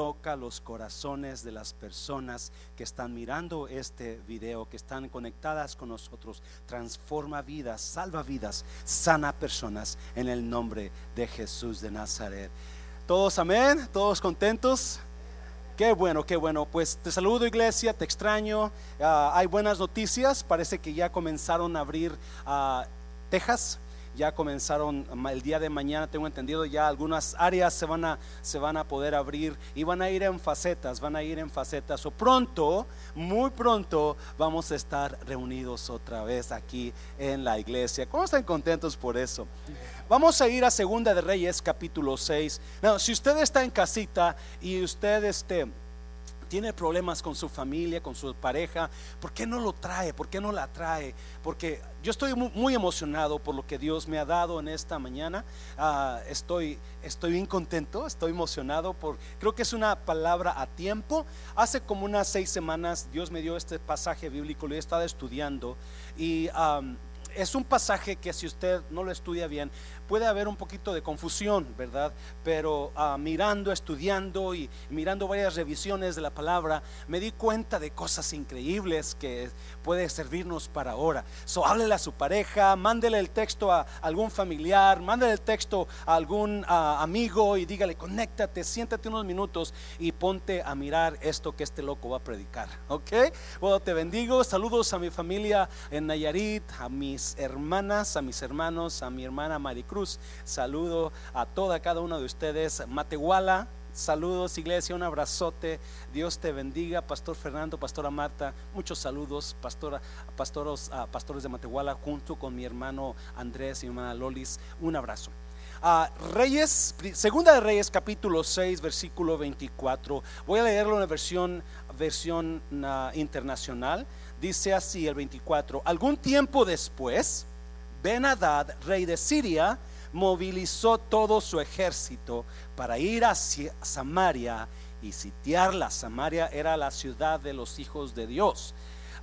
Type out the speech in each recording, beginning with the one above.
toca los corazones de las personas que están mirando este video, que están conectadas con nosotros. Transforma vidas, salva vidas, sana personas en el nombre de Jesús de Nazaret. Todos amén, todos contentos. Qué bueno, qué bueno. Pues te saludo iglesia, te extraño. Ah, hay buenas noticias. Parece que ya comenzaron a abrir a Texas ya comenzaron el día de mañana, tengo entendido, ya algunas áreas se van a, se van a poder abrir y van a ir en facetas, van a ir en facetas. O pronto, muy pronto, vamos a estar reunidos otra vez aquí en la iglesia. ¿Cómo están contentos por eso? Vamos a ir a Segunda de Reyes, capítulo 6. si usted está en casita y usted este tiene problemas con su familia, con su pareja, ¿por qué no lo trae? ¿Por qué no la trae? Porque yo estoy muy, emocionado por lo que Dios me ha dado en esta mañana. Ah, estoy, estoy bien contento, estoy emocionado por, creo que es una palabra a tiempo. Hace como unas seis semanas Dios me dio este pasaje bíblico, lo he estado estudiando y es un pasaje que si usted no lo estudia bien, puede haber un poquito de confusión, ¿verdad? Pero ah, mirando, estudiando y mirando varias revisiones de la palabra, me di cuenta de cosas increíbles que puede servirnos para ahora. So, háblele a su pareja, mándele el texto a algún familiar, mándele el texto a algún ah, amigo y dígale, conéctate, siéntate unos minutos y ponte a mirar esto que este loco va a predicar, ¿ok? Bueno, te bendigo, saludos a mi familia en Nayarit, a mis hermanas, a mis hermanos, a mi hermana Maricruz Saludo a toda cada uno de ustedes. Matehuala, saludos iglesia, un abrazote. Dios te bendiga, Pastor Fernando, Pastora Marta, muchos saludos, pastora, pastoros, ah, pastores de Matehuala, junto con mi hermano Andrés y mi hermana Lolis, un abrazo. Ah, Reyes, segunda de Reyes, capítulo 6, versículo 24. Voy a leerlo en la versión, versión ah, internacional. Dice así el 24. Algún tiempo después, Ben Hadad, rey de Siria, movilizó todo su ejército para ir hacia Samaria y sitiarla. Samaria era la ciudad de los hijos de Dios.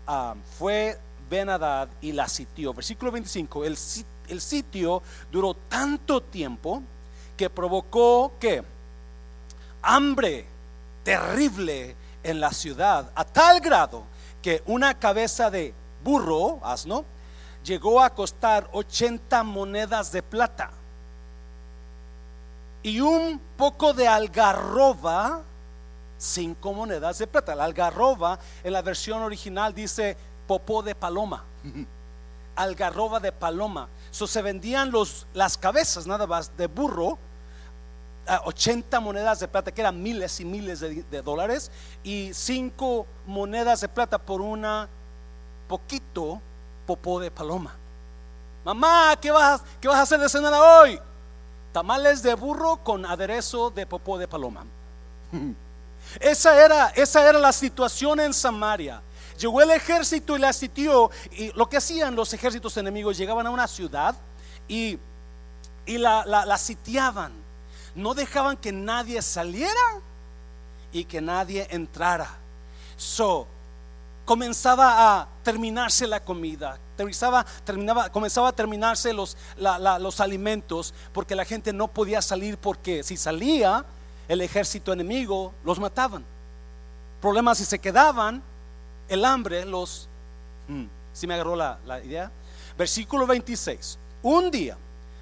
Ah, fue Benadad y la sitió. Versículo 25, el, el sitio duró tanto tiempo que provocó que hambre terrible en la ciudad, a tal grado que una cabeza de burro, asno, llegó a costar 80 monedas de plata y un poco de algarroba, cinco monedas de plata. La algarroba en la versión original dice popó de paloma, algarroba de paloma. So, se vendían los, las cabezas nada más de burro, 80 monedas de plata, que eran miles y miles de, de dólares, y cinco monedas de plata por una poquito popó de paloma. Mamá, ¿qué vas, qué vas a hacer de cenar hoy? tamales de burro con aderezo de popó de paloma. Esa era, esa era la situación en Samaria. Llegó el ejército y la sitió. Y lo que hacían los ejércitos enemigos, llegaban a una ciudad y, y la, la, sitiaban. No dejaban que nadie saliera y que nadie entrara. So, comenzaba a terminarse la comida, comenzaba, terminaba, comenzaba a terminarse los, los alimentos, porque la gente no podía salir porque si salía el ejército enemigo los mataban. Problemas si se quedaban, el hambre los... Si me agarró la idea? Versículo 26. Un día,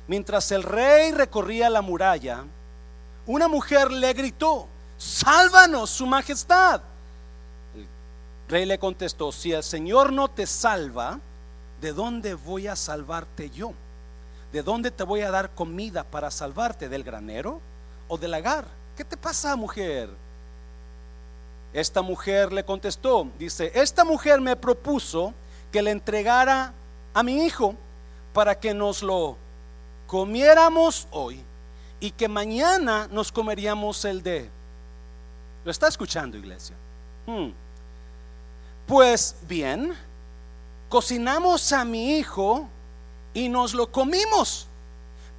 mientras el rey recorría la muralla, una mujer le gritó, sálvanos, su majestad rey le contestó, si el Señor no te salva, ¿de dónde voy a salvarte yo? ¿De dónde te voy a dar comida para salvarte? ¿Del granero o del lagar? ¿Qué te pasa, mujer? Esta mujer le contestó, dice, esta mujer me propuso que le entregara a mi hijo para que nos lo comiéramos hoy y que mañana nos comeríamos el de... ¿Lo está escuchando, iglesia? Hmm. Pues bien, cocinamos a mi hijo y nos lo comimos.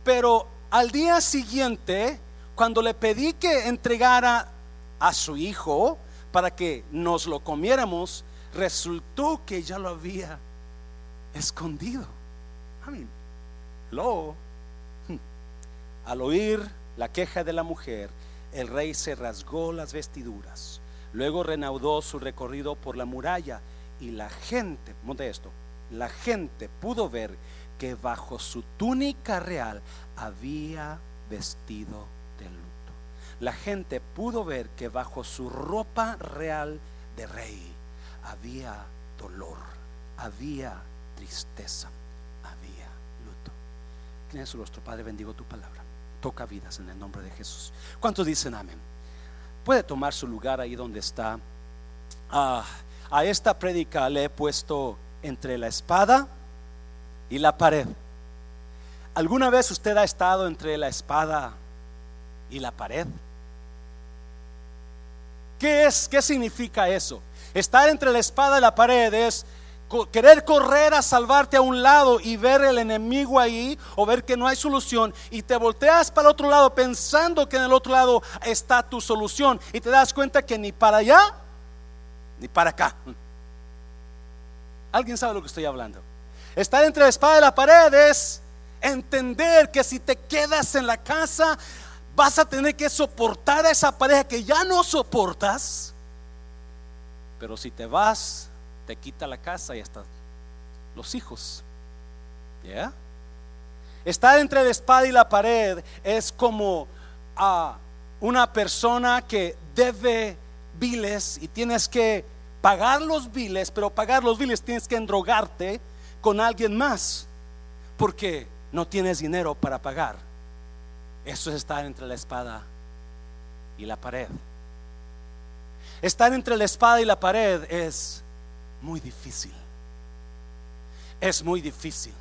Pero al día siguiente, cuando le pedí que entregara a su hijo para que nos lo comiéramos, resultó que ya lo había escondido. Al oír la queja de la mujer, el rey se rasgó las vestiduras. Luego reanudó su recorrido por la muralla y la gente, monte esto, la gente pudo ver que bajo su túnica real había vestido de luto. La gente pudo ver que bajo su ropa real de rey había dolor, había tristeza, había luto. ¿Quién es nuestro Padre? Bendigo tu palabra. Toca vidas en el nombre de Jesús. ¿Cuántos dicen amén? Puede tomar su lugar ahí donde está. Ah, a esta prédica le he puesto entre la espada y la pared. ¿Alguna vez usted ha estado entre la espada y la pared? ¿Qué es? ¿Qué significa eso? Estar entre la espada y la pared es querer correr a salvarte a un lado y ver el enemigo ahí o ver que no hay solución y te volteas para el otro lado pensando que en el otro lado está tu solución y te das cuenta que ni para allá ni para acá. ¿Alguien sabe lo que estoy hablando? Estar entre la espada y la pared es entender que si te quedas en la casa vas a tener que soportar a esa pareja que ya no soportas. Pero si te vas, te quita la casa y hasta los hijos. ¿Ya? Estar entre la espada y la pared es como a una persona que debe biles y tienes que pagar los biles, pero pagar los biles tienes que endrogarte con alguien más porque no tienes dinero para pagar. Eso es estar entre la espada y la pared. Estar entre la espada y la pared es muy difícil. Es muy difícil.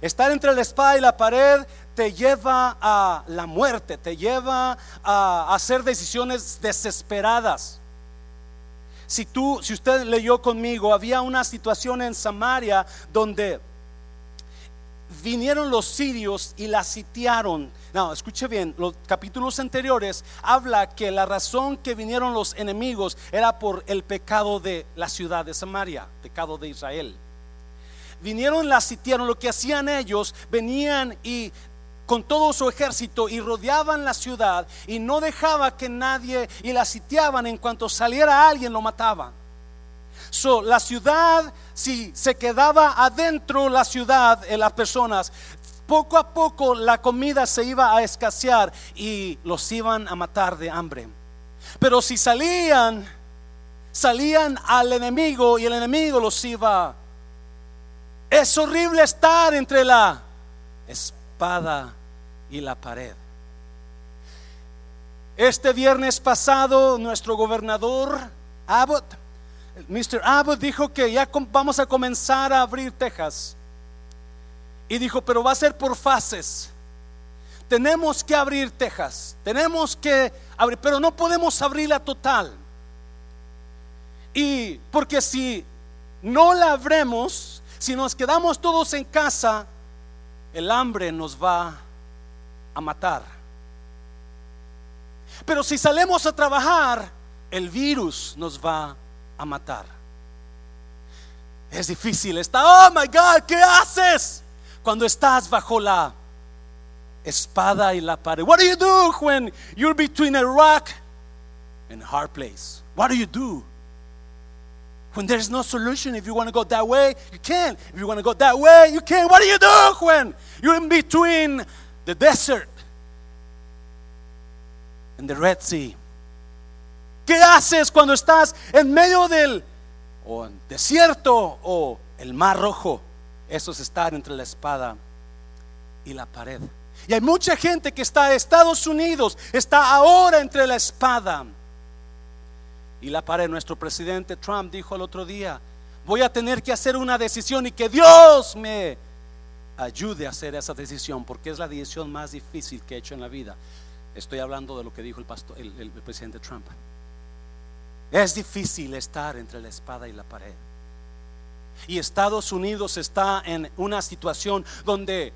Estar entre la espada y la pared te lleva a la muerte, te lleva a hacer decisiones desesperadas. Si tú, si usted leyó conmigo, había una situación en Samaria donde vinieron los sirios y la sitiaron. No, escuche bien, los capítulos anteriores habla que la razón que vinieron los enemigos era por el pecado de la ciudad de Samaria, pecado de Israel. Vinieron, la sitiaron, lo que hacían ellos, venían y con todo su ejército y rodeaban la ciudad y no dejaba que nadie y la sitiaban en cuanto saliera alguien lo mataban. So, la ciudad, si se quedaba adentro la ciudad, en las personas, poco a poco la comida se iba a escasear y los iban a matar de hambre. Pero si salían, salían al enemigo y el enemigo los iba. Es horrible estar entre la espada y la pared. Este viernes pasado, nuestro gobernador Abbott, Mr. Abbott dijo que ya vamos a comenzar a abrir Texas. Y dijo, pero va a ser por fases. Tenemos que abrir Texas. Tenemos que abrir, pero no podemos abrirla total. Y porque si no la abremos, si nos quedamos todos en casa, el hambre nos va a matar. Pero si salemos a trabajar, el virus nos va a matar. Es difícil. Está, oh my God, ¿qué haces? Cuando estás bajo la espada y la pared. What do you do when you're between a rock and a hard place? What do you do? When there's no solution, if you want to go that way, you can. If you want to go that way, you can. What do you do when you're in between the desert and the Red Sea. ¿Qué haces cuando estás en medio del o desierto o el mar rojo? Eso es estar entre la espada y la pared. Y hay mucha gente que está en Estados Unidos, está ahora entre la espada y la pared. Nuestro presidente Trump dijo el otro día, voy a tener que hacer una decisión y que Dios me ayude a hacer esa decisión, porque es la decisión más difícil que he hecho en la vida. Estoy hablando de lo que dijo el, pastor, el, presidente Trump. Es difícil estar entre la espada y la pared. Y Estados Unidos está en una situación donde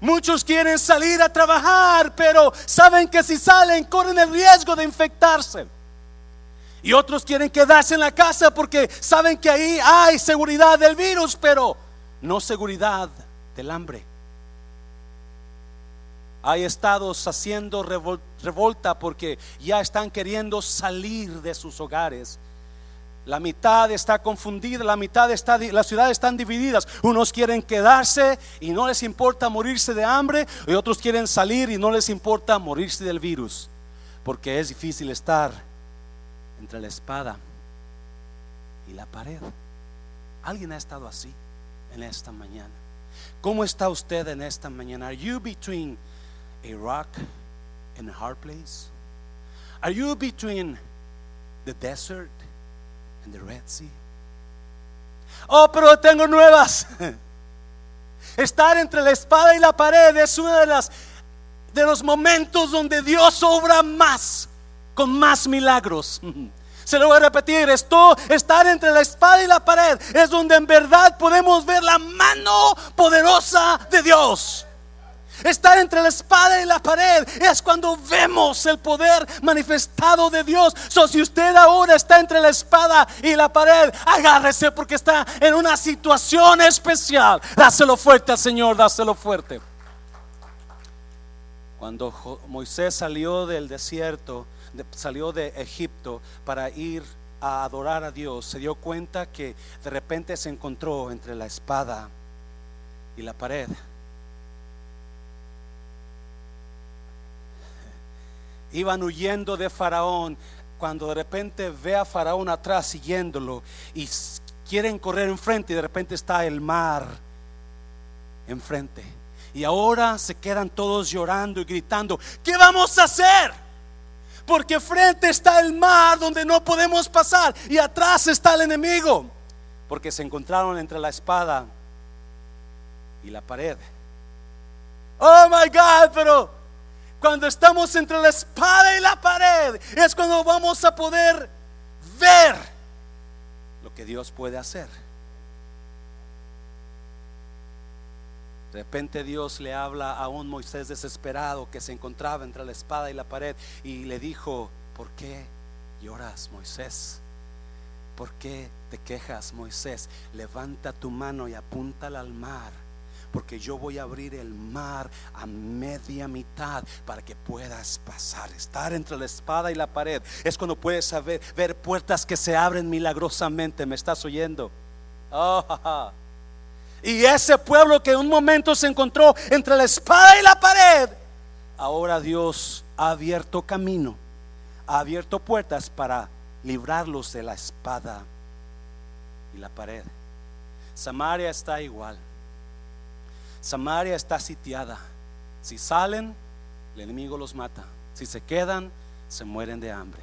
muchos quieren salir a trabajar, pero saben que si salen corren el riesgo de infectarse. Y otros quieren quedarse en la casa porque saben que ahí hay seguridad del virus, pero no seguridad del hambre. Hay estados haciendo porque ya están queriendo salir de sus hogares. La mitad está confundida, la mitad está, las ciudades están divididas. Unos quieren quedarse y no les importa morirse de hambre, y otros quieren salir y no les importa morirse del virus, porque es difícil estar entre la espada y la pared. ¿Alguien ha estado así en esta mañana? ¿Cómo está usted en esta mañana? Are you between a rock and a hard place? Are you between the desert and the Red Sea? Oh, pero tengo nuevas. Estar entre la espada y la pared es uno de los momentos donde Dios obra más con más milagros. Se lo voy a repetir, esto, estar entre la espada y la pared es donde en verdad podemos ver la mano poderosa de Dios. Estar entre la espada y la pared es cuando vemos el poder manifestado de Dios. So, si usted ahora está entre la espada y la pared, agárrese porque está en una situación especial. Dáselo fuerte al Señor, dáselo fuerte. Cuando Moisés salió del desierto, salió de Egipto para ir a adorar a Dios, se dio cuenta que de repente se encontró entre la espada y la pared. Iban huyendo de Faraón cuando de repente ve a Faraón atrás siguiéndolo y quieren correr enfrente y de repente está el mar enfrente. Y ahora se quedan todos llorando y gritando, ¿qué vamos a hacer? Porque frente está el mar donde no podemos pasar y atrás está el enemigo. Porque se encontraron entre la espada y la pared. Oh my God, pero cuando estamos entre la espada y la pared es cuando vamos a poder ver lo que Dios puede hacer. De repente Dios le habla a un Moisés desesperado que se encontraba entre la espada y la pared y le dijo, ¿por qué lloras Moisés? ¿Por qué te quejas Moisés? Levanta tu mano y apúntala al mar porque yo voy a abrir el mar a media mitad para que puedas pasar. Estar entre la espada y la pared es cuando puedes saber, ver puertas que se abren milagrosamente. ¿Me estás oyendo? Oh, y ese pueblo que en un momento se encontró entre la espada y la pared, ahora Dios ha abierto camino, ha abierto puertas para librarlos de la espada y la pared. Samaria está igual. Samaria está sitiada. Si salen, el enemigo los mata. Si se quedan, se mueren de hambre.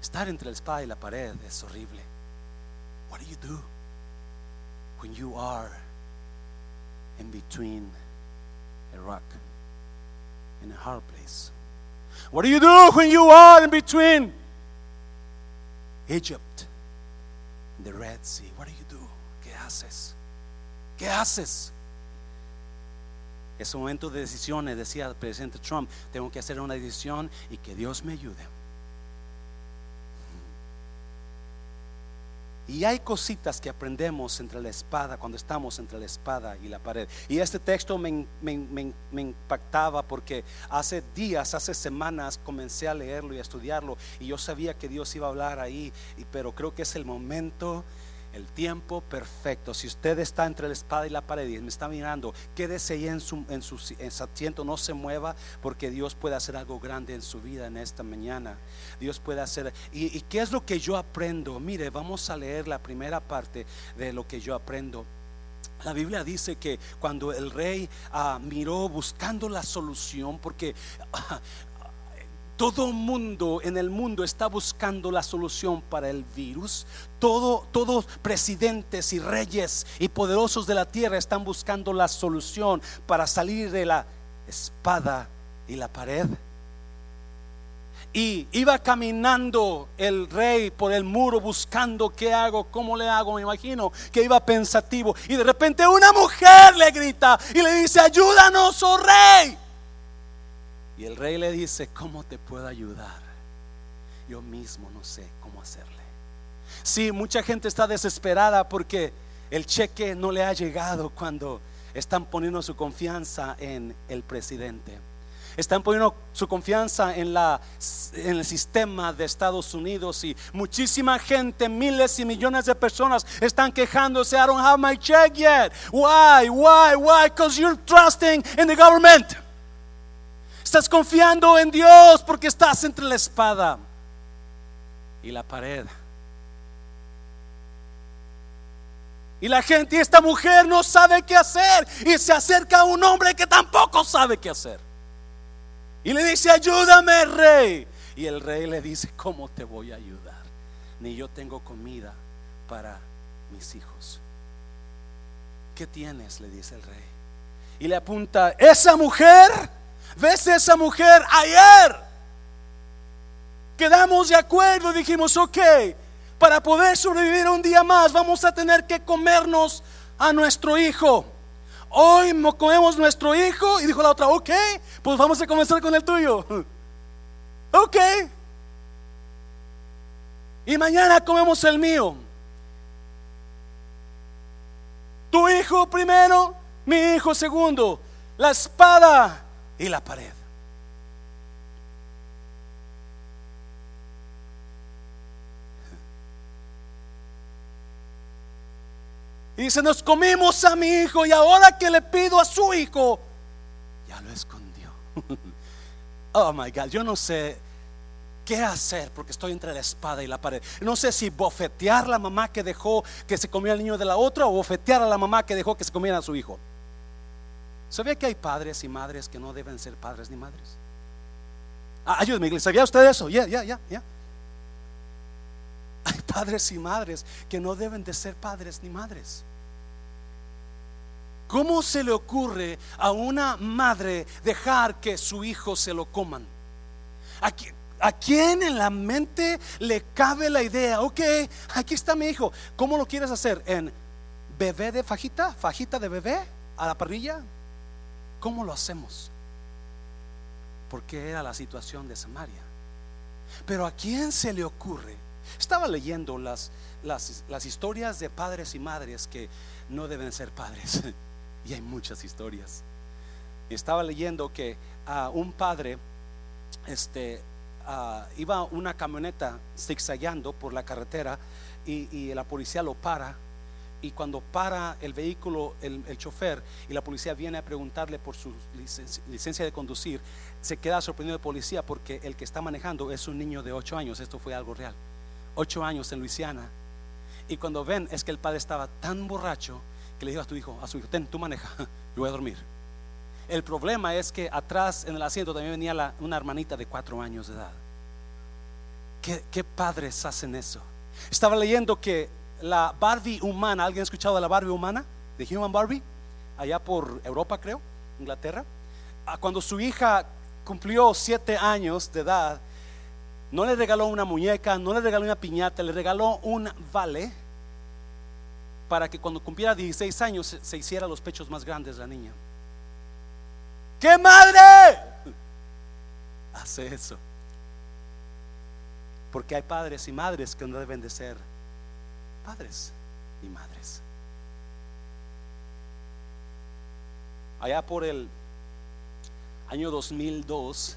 Estar entre la espada y la pared es horrible. What do you do? when you are in between a rock and a hard place? What do you do when you are in between Egypt and the Red Sea? What do you do? ¿Qué haces? ¿Qué haces? Es un momento de decisiones, decía el presidente Trump, tengo que hacer una decisión y que Dios me ayude. Y hay cositas que aprendemos entre la espada, cuando estamos entre la espada y la pared. Y este texto me, impactaba porque hace días, hace semanas comencé a leerlo y a estudiarlo. Y yo sabía que Dios iba a hablar ahí, pero creo que es el momento el tiempo perfecto. Si usted está entre la espada y la pared y me está mirando, quédese ahí en su, en su, asiento, no se mueva, porque Dios puede hacer algo grande en su vida en esta mañana. Dios puede hacer. ¿Y, qué es lo que yo aprendo? Mire, vamos a leer la primera parte de lo que yo aprendo. La Biblia dice que cuando el rey ah, miró buscando la solución, porque todo mundo en el mundo está buscando la solución para el virus. Todo, todos presidentes y reyes y poderosos de la tierra están buscando la solución para salir de la espada y la pared. Y iba caminando el rey por el muro buscando qué hago, cómo le hago. Me imagino que iba pensativo. Y de repente una mujer le grita y le dice, ayúdanos, oh rey. Y el rey le dice, ¿cómo te puedo ayudar? Yo mismo no sé cómo hacerle. Sí, mucha gente está desesperada porque el cheque no le ha llegado cuando están poniendo su confianza en el presidente. Están poniendo su confianza en, la, en el sistema de Estados Unidos y muchísima gente, miles y millones de personas están quejándose. I don't have my check yet. Why? Why? Why? Because you're trusting in the government. Estás confiando en Dios porque estás entre la espada y la pared. Y la gente, esta mujer no sabe qué hacer. Y se acerca a un hombre que tampoco sabe qué hacer. Y le dice, ayúdame, rey. Y el rey le dice, ¿cómo te voy a ayudar? Ni yo tengo comida para mis hijos. ¿Qué tienes? Le dice el rey. Y le apunta, esa mujer, ¿ves esa mujer ayer? Quedamos de acuerdo, dijimos, ok, para poder sobrevivir un día más vamos a tener que comernos a nuestro hijo. Hoy comemos nuestro hijo y dijo la otra, ok, pues vamos a comenzar con el tuyo. Ok. Y mañana comemos el mío. Tu hijo primero, mi hijo segundo. La espada y la pared. Y dice, nos comimos a mi hijo y ahora que le pido a su hijo, ya lo escondió. oh my God, yo no sé qué hacer porque estoy entre la espada y la pared. No sé si bofetear la mamá que dejó que se comiera el niño de la otra o bofetear a la mamá que dejó que se comiera a su hijo. ¿Sabía que hay padres y madres que no deben ser padres ni madres? Ah, ayúdeme, iglesia. ¿Sabía usted eso? Ya, ya, ya, ya. Hay padres y madres que no deben de ser padres ni madres. ¿Cómo se le ocurre a una madre dejar que su hijo se lo coman? ¿A, ¿A quién en la mente le cabe la idea? Ok, aquí está mi hijo. ¿Cómo lo quieres hacer? ¿En bebé de fajita? ¿Fajita de bebé? ¿A la parrilla? ¿Cómo lo hacemos? Porque era la situación de Samaria. Pero ¿a quién se le ocurre estaba leyendo las, las, historias de padres y madres que no deben ser padres. y hay muchas historias. Estaba leyendo que a un padre este, iba una camioneta zigzagueando por la carretera y, la policía lo para. Y cuando para el vehículo, el, chofer, y la policía viene a preguntarle por su licencia, de conducir, se queda sorprendido el policía porque el que está manejando es un niño de 8 años. Esto fue algo real ocho años en Luisiana. Y cuando ven es que el padre estaba tan borracho que le dijo a su hijo, a su hijo, ten, tú maneja, yo voy a dormir. El problema es que atrás en el asiento también venía una hermanita de cuatro años de edad. ¿Qué, ¿Qué, padres hacen eso? Estaba leyendo que la Barbie humana, ¿alguien ha escuchado de la Barbie humana? De Human Barbie, allá por Europa creo, Inglaterra. Ah, cuando su hija cumplió siete años de edad, no le regaló una muñeca, no le regaló una piñata, le regaló un vale para que cuando cumpliera 16 años se, hiciera los pechos más grandes la niña. ¿Qué madre hace eso? Porque hay padres y madres que no deben de ser padres y madres. Allá por el año 2002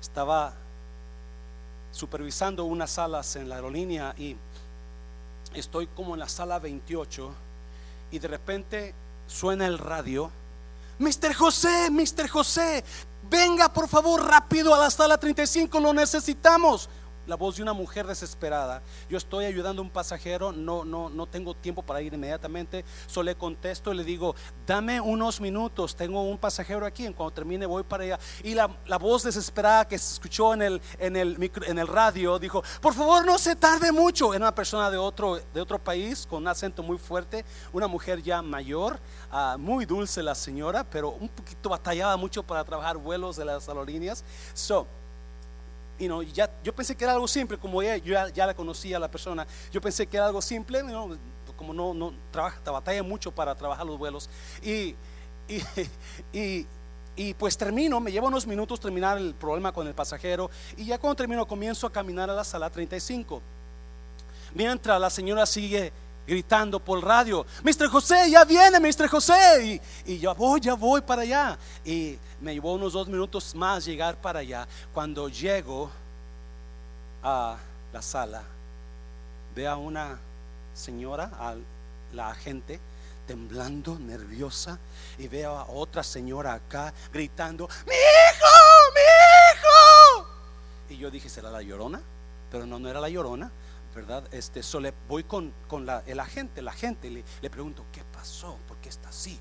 estaba supervisando unas salas en la aerolínea y estoy como en la sala 28 y de repente suena el radio. Mister José, Mister José, venga por favor rápido a la sala 35, lo necesitamos la voz de una mujer desesperada. Yo estoy ayudando a un pasajero, no, no, no tengo tiempo para ir inmediatamente. Solo le contesto y le digo, dame unos minutos, tengo un pasajero aquí, cuando termine voy para allá. Y la, voz desesperada que se escuchó en el, en, el en el radio dijo, por favor no se tarde mucho. Era una persona de otro, de otro país con un acento muy fuerte, una mujer ya mayor, ah, muy dulce la señora, pero un poquito batallaba mucho para trabajar vuelos de las aerolíneas. So, ya, yo pensé que era algo simple, como ya, yo ya, la conocía la persona, yo pensé que era algo simple, como no, no trabaja, batalla mucho para trabajar los vuelos. Y, y, y, pues termino, me lleva unos minutos terminar el problema con el pasajero, y ya cuando termino comienzo a caminar a la sala 35. Mientras la señora sigue gritando por el radio, Mr. José, ya viene, Mr. José. Y, y, yo voy, ya voy para allá. Y me llevó unos dos minutos más llegar para allá. Cuando llego a la sala, ve a una señora, a la agente, temblando, nerviosa, y veo a otra señora acá gritando, mi hijo, mi hijo. Y yo dije, ¿será la llorona? Pero no, no era la llorona, ¿verdad? Este, solo voy con, con la, el agente, la gente, le, le pregunto, ¿qué pasó? ¿Por qué está así?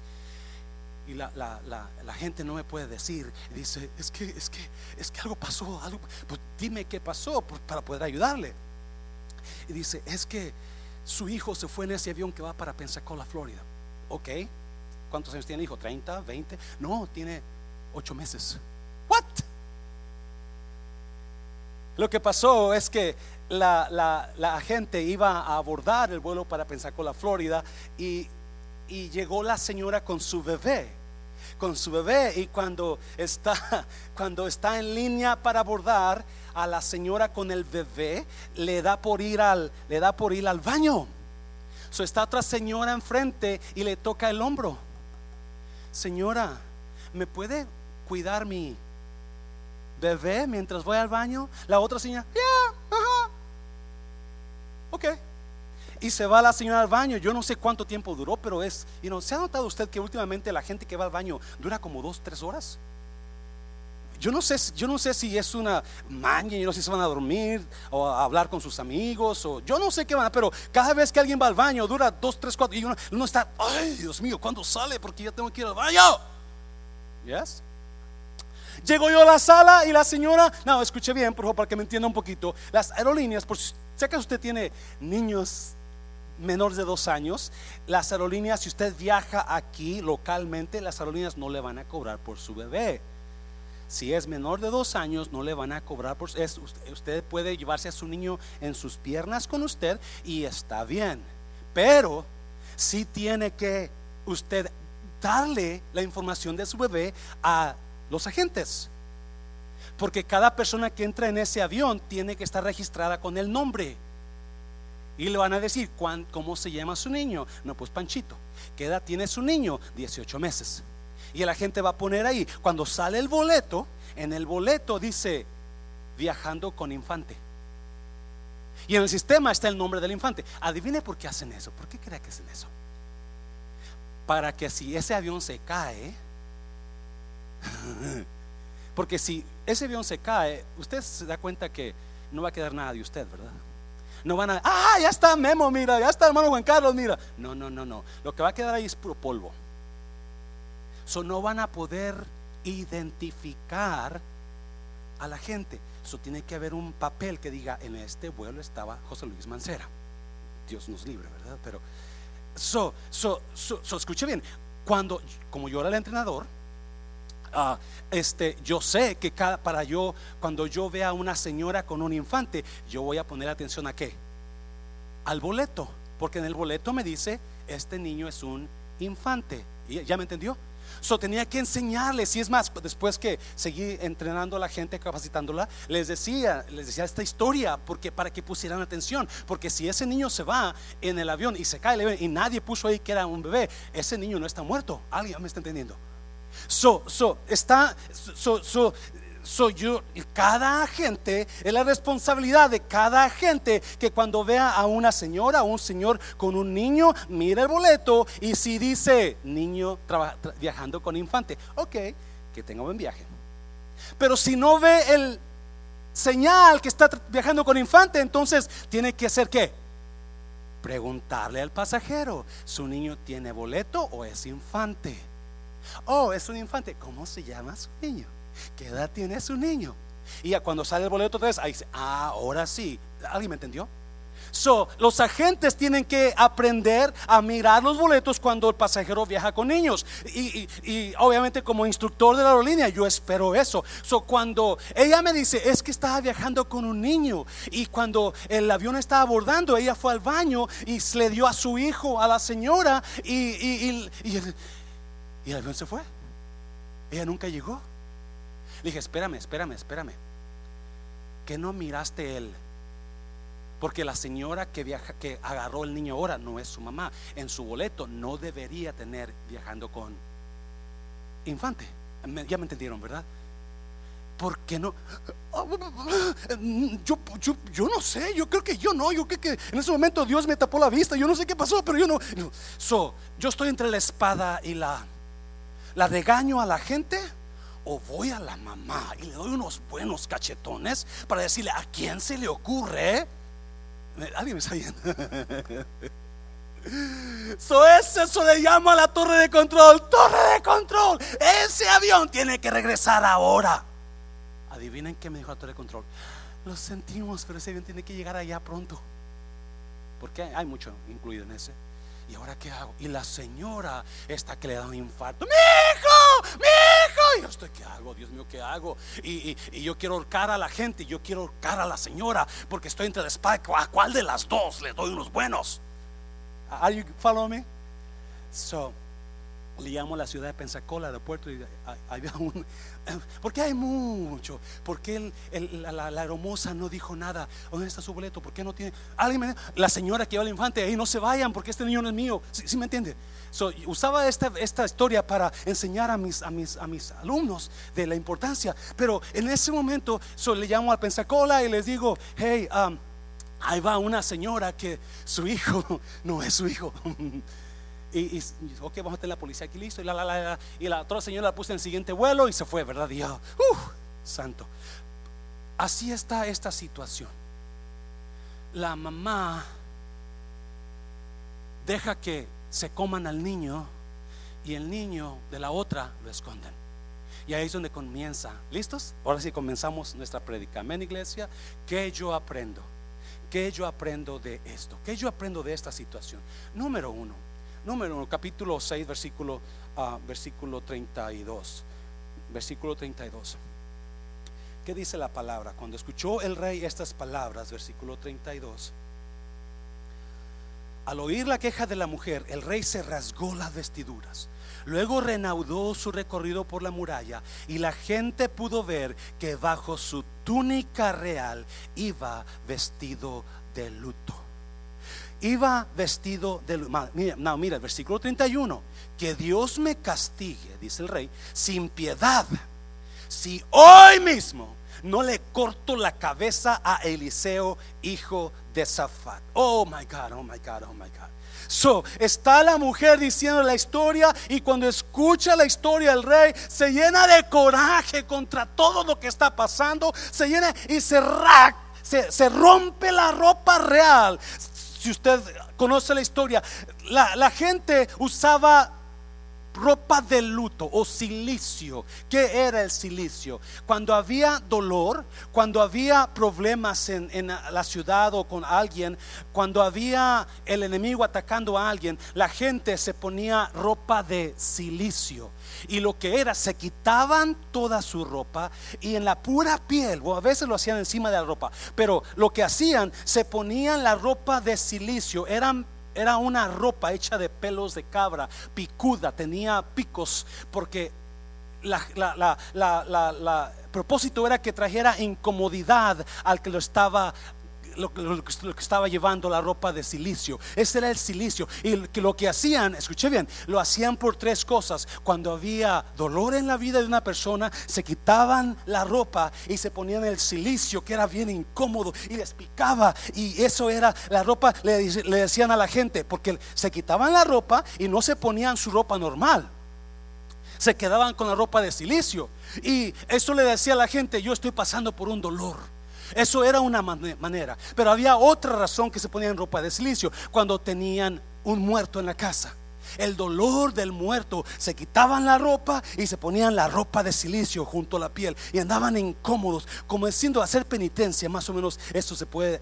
Y la, la, la, gente no me puede decir. dice, es que, es que, es que algo pasó, pues dime qué pasó para poder ayudarle. Y dice, es que su hijo se fue en ese avión que va para Pensacola, Florida. Ok, ¿cuántos años tiene el hijo? ¿30, 20? No, tiene 8 meses. ¿What? Lo que pasó es que la, la, la gente iba a abordar el vuelo para Pensacola, Florida, y y llegó la señora con su bebé con su bebé y cuando está cuando está en línea para abordar a la señora con el bebé le da por ir al le da por ir al baño. So está otra señora enfrente y le toca el hombro. Señora, ¿me puede cuidar mi bebé mientras voy al baño? La otra señora, yeah, ajá. Ok y se va la señora al baño. Yo no sé cuánto tiempo duró, pero es, y no ¿se ha notado usted que últimamente la gente que va al baño dura como dos, tres horas? Yo no sé, yo no sé si es una maña, yo no sé si se van a dormir o a hablar con sus amigos o yo no sé qué van, pero cada vez que alguien va al baño dura dos, tres, cuatro y uno, uno está, ay Dios mío, ¿cuándo sale? Porque ya tengo que ir al baño. ¿Yes? Llego yo a la sala y la señora, no, escuche bien, por favor, para que me entienda un poquito. Las aerolíneas, por si que usted tiene niños menores de dos años, las aerolíneas, si usted viaja aquí localmente, las aerolíneas no le van a cobrar por su bebé. Si es menor de dos años, no le van a cobrar por es, usted puede llevarse a su niño en sus piernas con usted y está bien. Pero si tiene que usted darle la información de su bebé a los agentes. Porque cada persona que entra en ese avión tiene que estar registrada con el nombre. Y le van a decir, ¿cómo se llama su niño? No, pues Panchito. ¿Qué edad tiene su niño? 18 meses. Y la gente va a poner ahí, cuando sale el boleto, en el boleto dice, viajando con infante. Y en el sistema está el nombre del infante. Adivine por qué hacen eso. ¿Por qué cree que hacen eso? Para que si ese avión se cae, porque si ese avión se cae, usted se da cuenta que no va a quedar nada de usted, ¿verdad? No van a, ah, ya está Memo, mira, ya está hermano Juan Carlos, mira. No, no, no, no. Lo que va a quedar ahí es puro polvo. So no van a poder identificar a la gente. Eso tiene que haber un papel que diga, en este vuelo estaba José Luis Mancera. Dios nos libre, ¿verdad? Pero, so, so, so, escuche bien, cuando, como yo era el entrenador, Ah, este, yo sé que cada, para yo, cuando yo vea a una señora con un infante, yo voy a poner atención a qué? Al boleto, porque en el boleto me dice, este niño es un infante. ¿Ya me entendió? So tenía que enseñarles, y es más, después que seguí entrenando a la gente, capacitándola, les decía, les decía esta historia, porque para que pusieran atención, porque si ese niño se va en el avión y se cae y nadie puso ahí que era un bebé, ese niño no está muerto. ¿Alguien me está entendiendo? So, so, está, so, so, soy yo, cada agente, es la responsabilidad de cada agente que cuando vea a una señora o un señor con un niño, mire el boleto y si dice niño viajando con infante, ok, que tenga buen viaje. Pero si no ve el señal que está viajando con infante, entonces tiene que hacer qué? Preguntarle al pasajero, ¿su niño tiene boleto o es infante? Oh, es un infante. ¿Cómo se llama su niño? ¿Qué edad tiene su niño? Y ya cuando sale el boleto otra vez, ahí dice, ah, ahora sí. ¿Alguien me entendió? So, los agentes tienen que aprender a mirar los boletos cuando el pasajero viaja con niños. Y, obviamente como instructor de la aerolínea yo espero eso. So, cuando ella me dice, es que estaba viajando con un niño y cuando el avión estaba abordando, ella fue al baño y le dio a su hijo, a la señora y, y y el avión se fue. Ella nunca llegó. Le dije, espérame, espérame, espérame. Que no miraste el Porque la señora que viaja, que agarró el niño ahora no es su mamá. En su boleto no debería tener viajando con infante. Ya me entendieron, ¿verdad? ¿Por qué no? Yo, yo, no sé, yo creo que yo no, yo creo que en ese momento Dios me tapó la vista, yo no sé qué pasó, pero yo no. So, yo estoy entre la espada y la... ¿La regaño a la gente? ¿O voy a la mamá y le doy unos buenos cachetones para decirle a quién se le ocurre? ¿Alguien me está viendo? So eso le llamo a la torre de control. Torre de control. Ese avión tiene que regresar ahora. Adivinen qué me dijo la torre de control. Lo sentimos, pero ese avión tiene que llegar allá pronto. Porque hay mucho incluido en ese. ¿Y ahora qué hago? Y la señora está que le da un infarto. ¡Mi hijo! ¡Mi hijo! Y yo estoy, ¿qué hago? Dios mío, ¿qué hago? Y, yo quiero ahorcar a la gente, yo quiero ahorcar a la señora, porque estoy entre la espada. ¿A cuál de las dos le doy unos buenos? Are you follow me? So, le llamo la ciudad de Pensacola, aeropuerto, y había un. Porque hay mucho. Porque la, la, hermosa no dijo nada. ¿Dónde está su boleto? ¿Por qué no tiene? Alguien la señora que lleva al infante, ahí no se vayan porque este niño no es mío. ¿Sí, me entiende? So, usaba esta, esta historia para enseñar a mis, a, mis, a mis alumnos de la importancia. Pero en ese momento, so, le llamo a Pensacola y les digo, hey, um, ahí va una señora que su hijo no es su hijo. y, y, ok, vamos a tener la policía aquí listo. Y la, la, la, y la otra señora la puse en el siguiente vuelo y se fue, ¿verdad? Y yo, santo. Así está esta situación. La mamá deja que se coman al niño y el niño de la otra lo esconden. Y ahí es donde comienza. ¿Listos? Ahora sí comenzamos nuestra predica. Amén, iglesia. ¿Qué yo aprendo? ¿Qué yo aprendo de esto? ¿Qué yo aprendo de esta situación? Número uno, número capítulo 6, versículo, uh, versículo 32. Versículo 32. ¿Qué dice la palabra? Cuando escuchó el rey estas palabras, versículo 32. Al oír la queja de la mujer, el rey se rasgó las vestiduras. Luego renaudó su recorrido por la muralla y la gente pudo ver que bajo su túnica real iba vestido de luto. Iba vestido de. Mira, no, mira, el versículo 31. Que Dios me castigue, dice el rey, sin piedad. Si hoy mismo no le corto la cabeza a Eliseo, hijo de Zafat. Oh my God, oh my God, oh my God. So, está la mujer diciendo la historia y cuando escucha la historia el rey se llena de coraje contra todo lo que está pasando, se llena y se, se, se rompe la ropa real. Si usted conoce la historia, la, la gente usaba ropa de luto o silicio. ¿Qué era el silicio? Cuando había dolor, cuando había problemas en, en, la ciudad o con alguien, cuando había el enemigo atacando a alguien, la gente se ponía ropa de silicio. Y lo que era, se quitaban toda su ropa y en la pura piel, o a veces lo hacían encima de la ropa, pero lo que hacían, se ponían la ropa de silicio, eran era una ropa hecha de pelos de cabra, picuda, tenía picos, porque la, propósito era que trajera incomodidad al que lo estaba lo, que estaba llevando la ropa de silicio. Ese era el silicio. Y lo que hacían, escuché bien, lo hacían por tres cosas. Cuando había dolor en la vida de una persona, se quitaban la ropa y se ponían el silicio, que era bien incómodo, y les picaba. Y eso era la ropa, le, le decían a la gente, porque se quitaban la ropa y no se ponían su ropa normal se quedaban con la ropa de silicio. Y eso le decía a la gente, yo estoy pasando por un dolor. Eso era una manera. Pero había otra razón que se ponían ropa de silicio cuando tenían un muerto en la casa. El dolor del muerto, se quitaban la ropa y se ponían la ropa de silicio junto a la piel y andaban incómodos, como diciendo hacer penitencia, más o menos esto se puede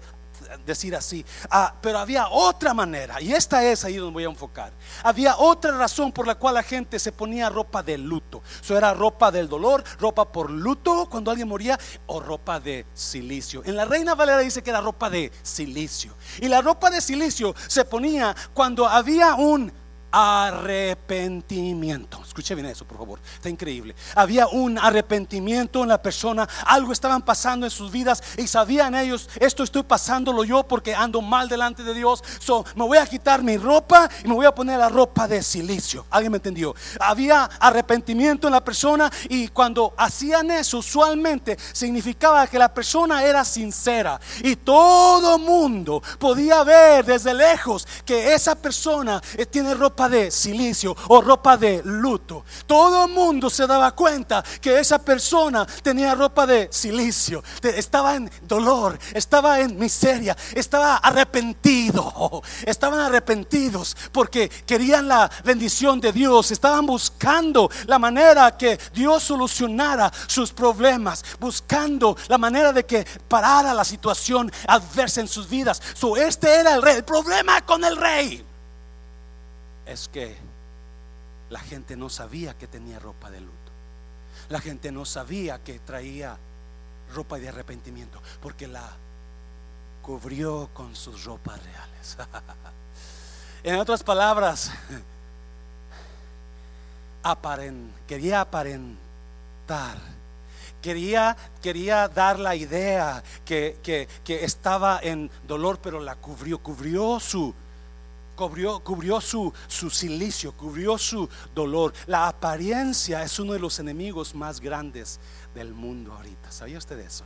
decir así. Ah, pero había otra manera, y esta es ahí donde voy a enfocar. Había otra razón por la cual la gente se ponía ropa de luto. Eso era ropa del dolor, ropa por luto cuando alguien moría, o ropa de silicio. En la Reina Valera dice que era ropa de silicio. Y la ropa de silicio se ponía cuando había un arrepentimiento. Escuche bien eso, por favor. Está increíble. Había un arrepentimiento en la persona. Algo estaban pasando en sus vidas y sabían ellos, esto estoy pasándolo yo porque ando mal delante de Dios. So, me voy a quitar mi ropa y me voy a poner la ropa de silicio. ¿Alguien me entendió? Había arrepentimiento en la persona y cuando hacían eso, usualmente significaba que la persona era sincera y todo mundo podía ver desde lejos que esa persona eh, tiene ropa de silicio o ropa de luto. Todo el mundo se daba cuenta que esa persona tenía ropa de silicio, estaba en dolor, estaba en miseria, estaba arrepentido, estaban arrepentidos porque querían la bendición de Dios, estaban buscando la manera que Dios solucionara sus problemas, buscando la manera de que parara la situación adversa en sus vidas. So, este era el rey, el problema con el rey es que la gente no sabía que tenía ropa de luto. La gente no sabía que traía ropa de arrepentimiento porque la cubrió con sus ropas reales. en otras palabras, quería aparentar, quería, quería dar la idea que, que estaba en dolor, pero la cubrió, cubrió su, cubrió, su, silicio, cubrió su dolor. La apariencia es uno de los enemigos más grandes del mundo ahorita. ¿Sabía usted eso?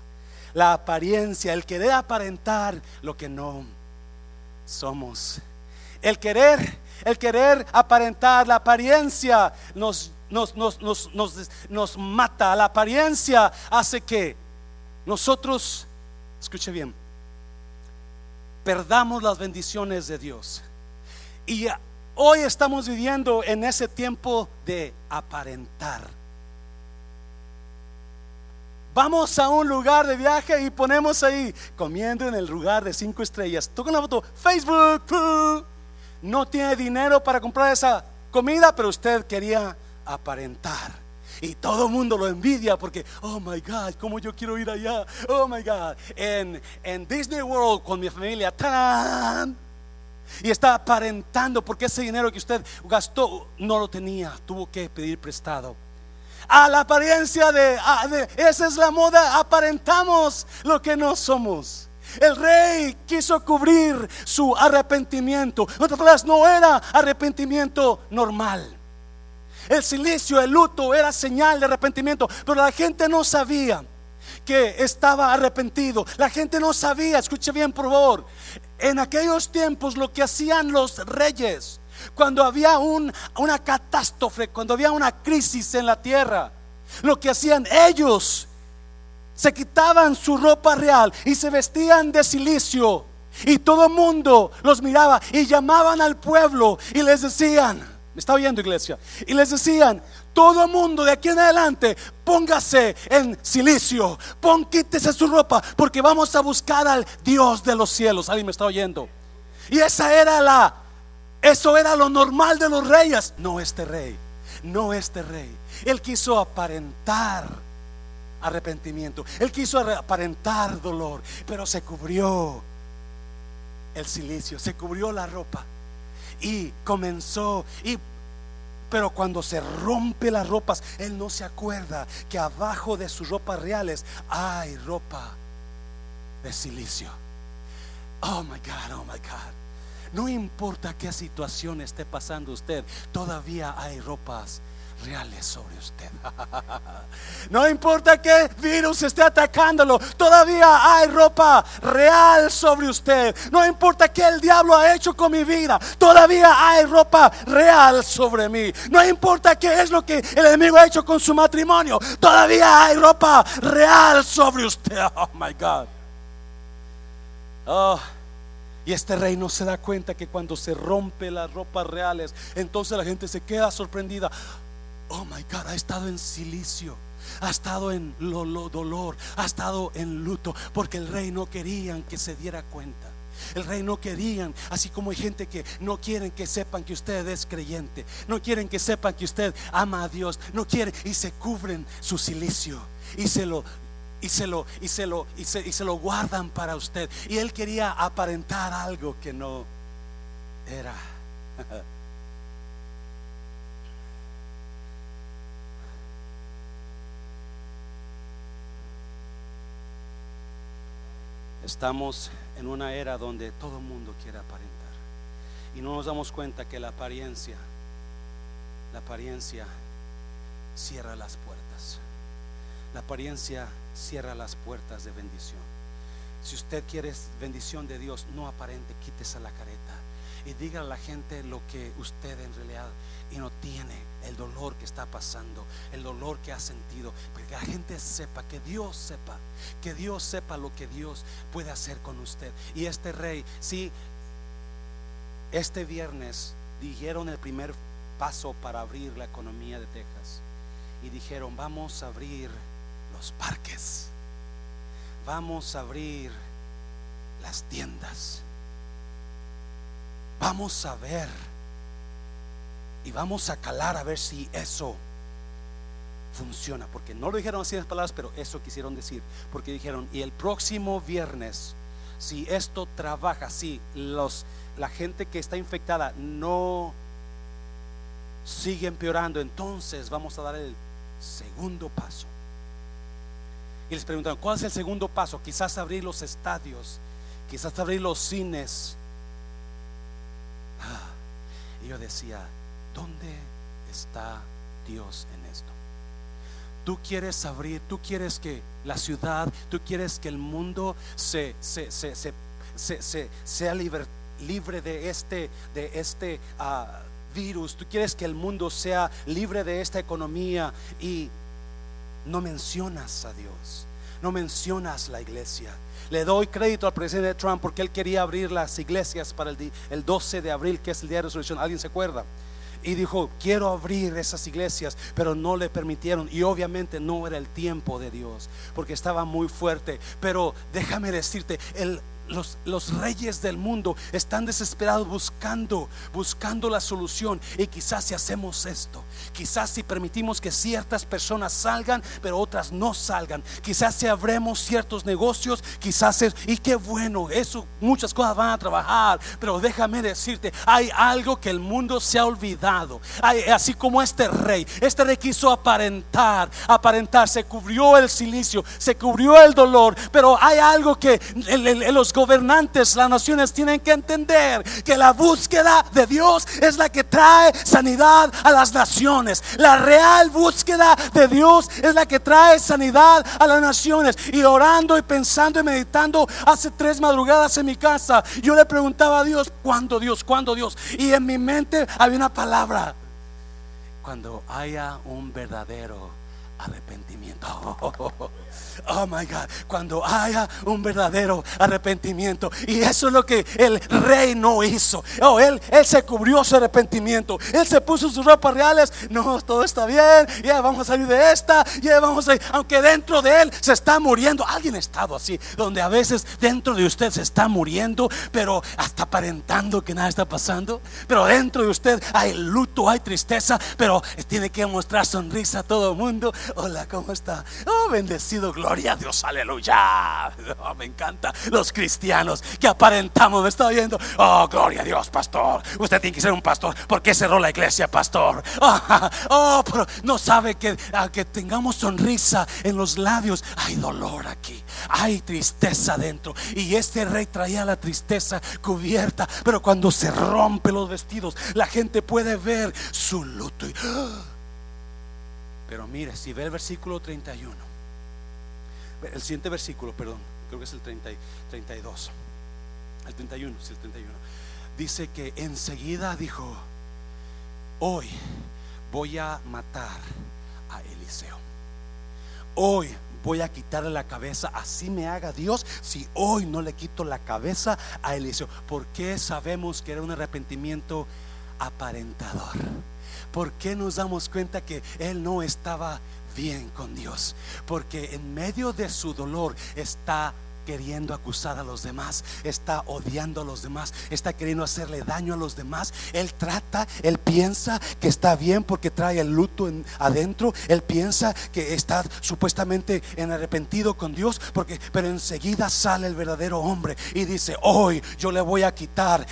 La apariencia, el querer aparentar lo que no somos. El querer, el querer aparentar la apariencia nos mata. La apariencia hace que nosotros, escuche bien, perdamos las bendiciones de Dios. Y hoy estamos viviendo en ese tiempo de aparentar. Vamos a un lugar de viaje y ponemos ahí comiendo en el lugar de cinco estrellas. Toca una foto, Facebook. No tiene dinero para comprar esa comida, pero usted quería aparentar. Y todo el mundo lo envidia porque, oh my God, cómo yo quiero ir allá. Oh my God. En, en Disney World con mi familia, ¡tarán! Y está aparentando porque ese dinero que usted gastó no lo tenía, tuvo que pedir prestado. A la apariencia de, esa es la moda, aparentamos lo que no somos. El rey quiso cubrir su arrepentimiento. No era arrepentimiento normal. El silicio, el luto era señal de arrepentimiento, pero la gente no sabía que estaba arrepentido. La gente no sabía, escuche bien por favor, en aquellos tiempos lo que hacían los reyes, cuando había una catástrofe, cuando había una crisis en la tierra, lo que hacían ellos, se quitaban su ropa real y se vestían de silicio. Y todo el mundo los miraba y llamaban al pueblo y les decían, ¿me está oyendo iglesia? Y les decían, todo mundo de aquí en adelante, póngase en silicio, pon, quítese su ropa, porque vamos a buscar al Dios de los cielos. ¿Alguien me está oyendo? Y esa era la, eso era lo normal de los reyes. No este rey, no este rey. Él quiso aparentar arrepentimiento, él quiso aparentar dolor, pero se cubrió el silicio, se cubrió la ropa y comenzó y pero cuando se rompe las ropas, él no se acuerda que abajo de sus ropas reales hay ropa de silicio. Oh my God, oh my God. No importa qué situación esté pasando usted, todavía hay ropas reales sobre usted. No importa qué virus esté atacándolo, todavía hay ropa real sobre usted. No importa qué el diablo ha hecho con mi vida, todavía hay ropa real sobre mí. No importa qué es lo que el enemigo ha hecho con su matrimonio, todavía hay ropa real sobre usted. Oh my God. Oh. Y este rey no se da cuenta que cuando se rompe las ropas reales, entonces la gente se queda sorprendida oh my God, ha estado en silicio. Ha estado en lo, dolor, ha estado en luto, porque el rey no querían que se diera cuenta. El rey no querían, así como hay gente que no quieren que sepan que usted es creyente, no quieren que sepan que usted ama a Dios, no quieren y se cubren su silicio y se lo y se lo y se lo y se, y se lo guardan para usted. Y él quería aparentar algo que no era. Estamos en una era donde todo el mundo quiere aparentar. Y no nos damos cuenta que la apariencia, la apariencia cierra las puertas. La apariencia cierra las puertas de bendición. Si usted quiere bendición de Dios, no aparente, quítese la careta y diga a la gente lo que usted en realidad y no tiene el dolor que está pasando, el dolor que ha sentido, para que la gente sepa, que Dios sepa, que Dios sepa lo que Dios puede hacer con usted. Y este rey, si este viernes dijeron el primer paso para abrir la economía de Texas. Y dijeron, vamos a abrir los parques, vamos a abrir las tiendas, vamos a ver y vamos a calar a ver si eso funciona, porque no lo dijeron así en palabras, pero eso quisieron decir, porque dijeron, y el próximo viernes, si esto trabaja, si los, la gente que está infectada no sigue empeorando, entonces vamos a dar el segundo paso. Y les preguntaron, ¿cuál es el segundo paso? Quizás abrir los estadios, quizás abrir los cines. Ah, y yo decía, ¿dónde está Dios en esto? Tú quieres abrir, tú quieres que la ciudad, tú quieres que el mundo se, sea libre, libre, de este, de este ah, virus, tú quieres que el mundo sea libre de esta economía y no mencionas a Dios, no mencionas la iglesia. Le doy crédito al presidente Trump porque él quería abrir las iglesias para el, el 12 de abril, que es el día de resolución. ¿Alguien se acuerda? Y dijo, quiero abrir esas iglesias, pero no le permitieron. Y obviamente no era el tiempo de Dios, porque estaba muy fuerte. Pero déjame decirte, el los, reyes del mundo están desesperados buscando, buscando la solución. Y quizás si hacemos esto, quizás si permitimos que ciertas personas salgan, pero otras no salgan, quizás si abremos ciertos negocios, quizás es, y qué bueno, eso, muchas cosas van a trabajar, pero déjame decirte, hay algo que el mundo se ha olvidado. Así como este rey, este rey quiso aparentar, aparentar, se cubrió el silicio, se cubrió el dolor, pero hay algo que los gobernantes, las naciones tienen que entender que la búsqueda de Dios es la que trae sanidad a las naciones. La real búsqueda de Dios es la que trae sanidad a las naciones. Y orando y pensando y meditando hace tres madrugadas en mi casa, yo le preguntaba a Dios, ¿cuándo Dios? ¿Cuándo Dios? Y en mi mente había una palabra. Cuando haya un verdadero arrepentimiento. Oh my God, cuando haya un verdadero arrepentimiento. Y eso es lo que el rey no hizo. Oh, él, él se cubrió su arrepentimiento. Él se puso sus ropas reales. No, todo está bien. Ya vamos a salir de esta. Ya vamos a Aunque dentro de él se está muriendo. Alguien ha estado así, donde a veces dentro de usted se está muriendo, pero hasta aparentando que nada está pasando. Pero dentro de usted hay luto, hay tristeza, pero tiene que mostrar sonrisa a todo el mundo. Hola, ¿cómo está? Oh, bendecido, gloria Gloria a Dios, aleluya. Oh, me encanta los cristianos que aparentamos. Me está viendo. Oh, gloria a Dios, pastor. Usted tiene que ser un pastor. ¿Por qué cerró la iglesia, pastor? Oh, pero no sabe que, que tengamos sonrisa en los labios. Hay dolor aquí. Hay tristeza dentro. Y este rey traía la tristeza cubierta. Pero cuando se rompe los vestidos, la gente puede ver su luto. Pero mire, si ve el versículo 31 el siguiente versículo, perdón, creo que es el 30, 32, el 31, el 31. Dice que enseguida dijo, hoy voy a matar a Eliseo. Hoy voy a quitarle la cabeza, así me haga Dios, si hoy no le quito la cabeza a Eliseo. porque sabemos que era un arrepentimiento aparentador? ¿Por qué nos damos cuenta que él no estaba bien con Dios, porque en medio de su dolor está queriendo acusar a los demás, está odiando a los demás, está queriendo hacerle daño a los demás. Él trata, él piensa que está bien porque trae el luto en, adentro, él piensa que está supuestamente en arrepentido con Dios, porque pero enseguida sale el verdadero hombre y dice, "Hoy yo le voy a quitar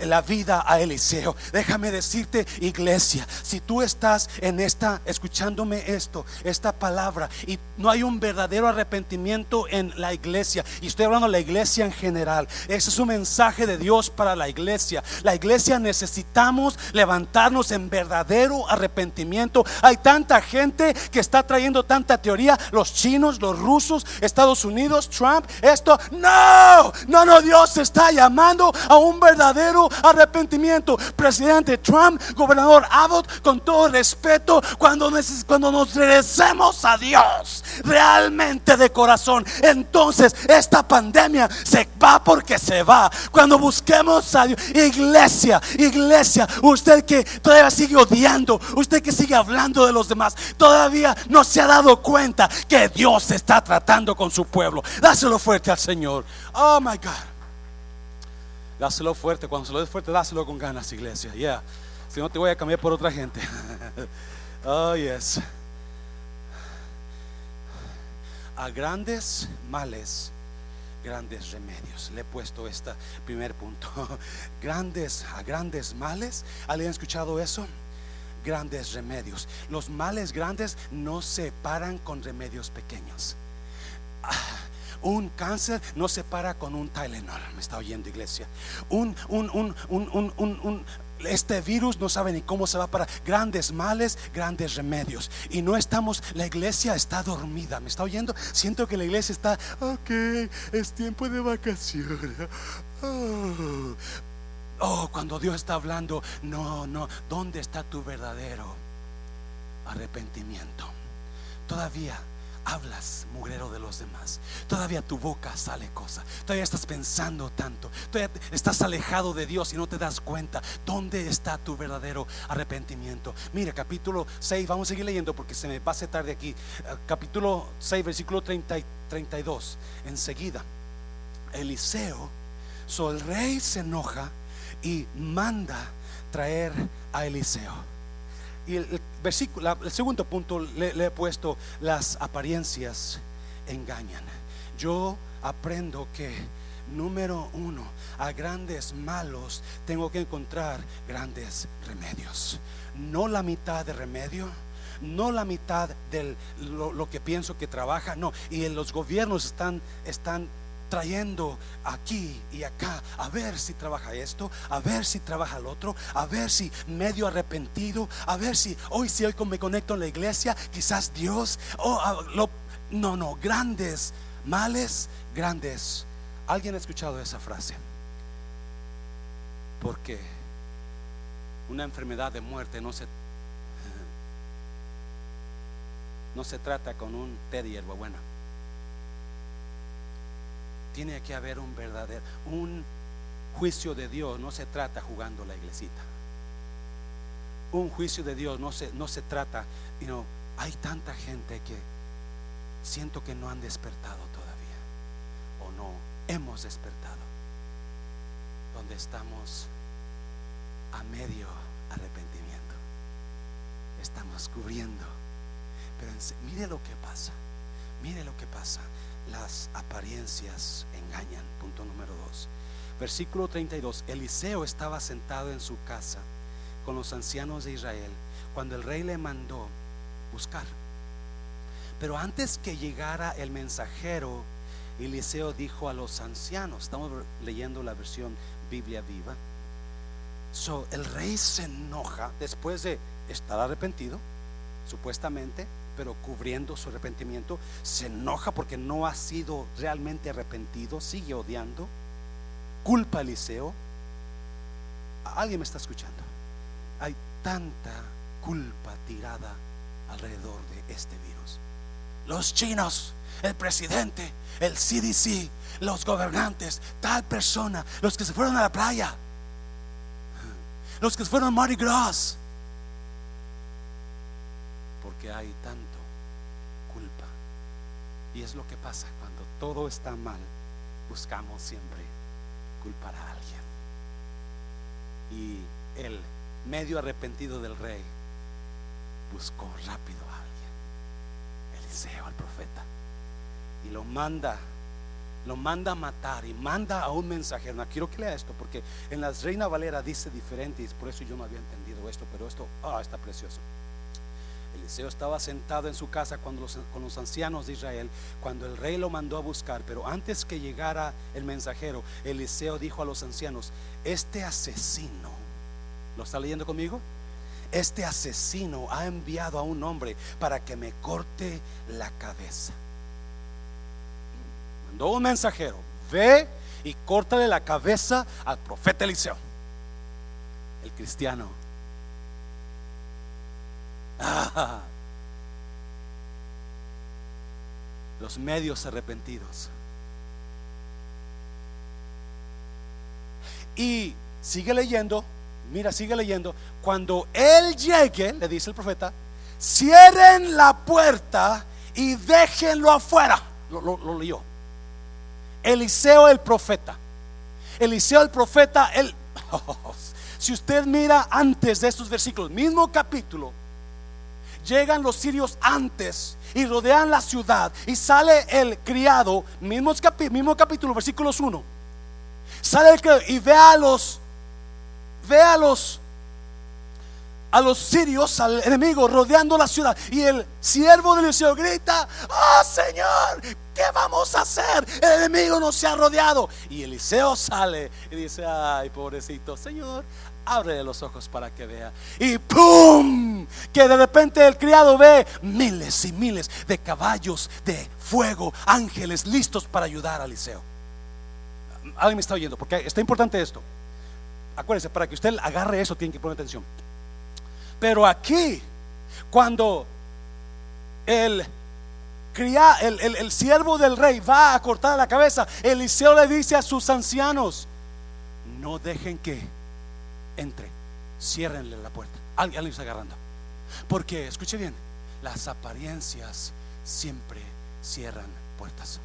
la vida a Eliseo." Déjame decirte, iglesia, si tú estás en esta escuchándome esto, esta palabra y no hay un verdadero arrepentimiento en la iglesia, Y estoy hablando de la iglesia en general. Ese es un mensaje de Dios para la iglesia. La iglesia necesitamos levantarnos en verdadero arrepentimiento. Hay tanta gente que está trayendo tanta teoría. Los chinos, los rusos, Estados Unidos, Trump, esto. No, no, no, Dios está llamando a un verdadero arrepentimiento. Presidente Trump, gobernador Abbott, con todo respeto, cuando, cuando nos regresemos a Dios realmente de corazón, entonces esta pandemia se va porque se va. Cuando busquemos a Dios, iglesia, iglesia, usted que todavía sigue odiando, usted que sigue hablando de los demás, todavía no se ha dado cuenta que Dios está tratando con su pueblo. Dáselo fuerte al Señor. Oh my God. Dáselo fuerte, cuando se lo des fuerte, dáselo con ganas, iglesia. Yeah. Si no te voy a cambiar por otra gente. oh, yes. A grandes males, grandes remedios. Le he puesto este primer punto. Grandes, a grandes males. ¿Alguien ha escuchado eso? Grandes remedios. Los males grandes no se paran con remedios pequeños. Ah, un cáncer no se para con un Tylenol. Me está oyendo, iglesia. Un, un, un, un, un este virus no sabe ni cómo se va para grandes males, grandes remedios. Y no estamos, la iglesia está dormida. ¿Me está oyendo? Siento que la iglesia está, ok, es tiempo de vacaciones. Oh. oh, cuando Dios está hablando, no, no, ¿dónde está tu verdadero arrepentimiento? Todavía hablas, mugrero de los demás. Todavía tu boca sale cosa. Todavía estás pensando tanto. Todavía estás alejado de Dios y no te das cuenta. ¿Dónde está tu verdadero arrepentimiento? Mira, capítulo 6, vamos a seguir leyendo porque se me pase tarde aquí. Eh, capítulo 6, versículo 30 y 32. Enseguida, Eliseo, so el rey se enoja y manda traer a Eliseo. Y el, versículo, el segundo punto le, he puesto, las apariencias engañan. Yo aprendo que, número uno, a grandes malos tengo que encontrar grandes remedios. No la mitad de remedio, no la mitad de lo, lo, que pienso que trabaja, no. Y los gobiernos están, están trayendo aquí y acá a ver si trabaja esto, a ver si trabaja el otro, a ver si medio arrepentido, a ver si hoy si hoy me conecto en la iglesia, quizás Dios, oh, no, no, grandes males, grandes. ¿Alguien ha escuchado esa frase? Porque una enfermedad de muerte no se no se trata con un té de hierbabuena tiene que haber un verdadero, un juicio de Dios. No se trata jugando la iglesita. Un juicio de Dios no se, no se trata, you know, hay tanta gente que siento que no han despertado todavía o no hemos despertado, donde estamos a medio arrepentimiento, estamos cubriendo, pero mire lo que pasa, mire lo que pasa las apariencias engañan. Punto número dos. Versículo 32. Eliseo estaba sentado en su casa con los ancianos de Israel cuando el rey le mandó buscar. Pero antes que llegara el mensajero, Eliseo dijo a los ancianos, estamos leyendo la versión Biblia viva, so, el rey se enoja después de estar arrepentido, supuestamente, pero cubriendo su arrepentimiento, se enoja porque no ha sido realmente arrepentido, sigue odiando, culpa a Eliseo. ¿Alguien me está escuchando? Hay tanta culpa tirada alrededor de este virus. Los chinos, el presidente, el CDC, los gobernantes, tal persona, los que se fueron a la playa, los que se fueron a Mardi Gras, porque hay tanto culpa. Y es lo que pasa cuando todo está mal, buscamos siempre culpar a alguien. Y el medio arrepentido del rey buscó rápido a alguien, Eliseo, el profeta, y lo manda lo manda a matar y manda a un mensajero. No, quiero que lea esto porque en las Reina Valera dice diferente y por eso yo no había entendido esto, pero esto ah, está precioso. Eliseo estaba sentado en su casa cuando los, con los ancianos de Israel, cuando el rey lo mandó a buscar, pero antes que llegara el mensajero, Eliseo dijo a los ancianos, este asesino, ¿lo está leyendo conmigo? Este asesino ha enviado a un hombre para que me corte la cabeza. Mandó un mensajero, ve y córtale la cabeza al profeta Eliseo, el cristiano Los medios arrepentidos. Y sigue leyendo, mira, sigue leyendo. Cuando él llegue, le dice el profeta, cierren la puerta y déjenlo afuera. Lo, leyó. Eliseo el profeta. Eliseo el profeta, él, si usted mira antes de estos versículos, mismo capítulo, llegan los sirios antes y rodean la ciudad y sale el criado, mismo, mismo capítulo, versículos 1. Sale el criado y ve a los, ve a los, a los sirios, al enemigo rodeando la ciudad. Y el siervo del Eliseo grita, oh Señor, ¿qué vamos a hacer? El enemigo nos ha rodeado. Y Eliseo sale y dice, ay pobrecito, Señor, abre los ojos para que vea. Y ¡pum! Que de repente el criado ve miles y miles de caballos de fuego, ángeles listos para ayudar a Eliseo. Alguien me está oyendo, porque está importante esto. Acuérdense, para que usted agarre eso, tiene que poner atención. Pero aquí, cuando el, cría, el siervo del rey va a cortar la cabeza, Eliseo le dice a sus ancianos: No dejen que entre, ciérrenle la puerta. Alguien, está agarrando. Porque, escuche bien, las apariencias siempre cierran puertas.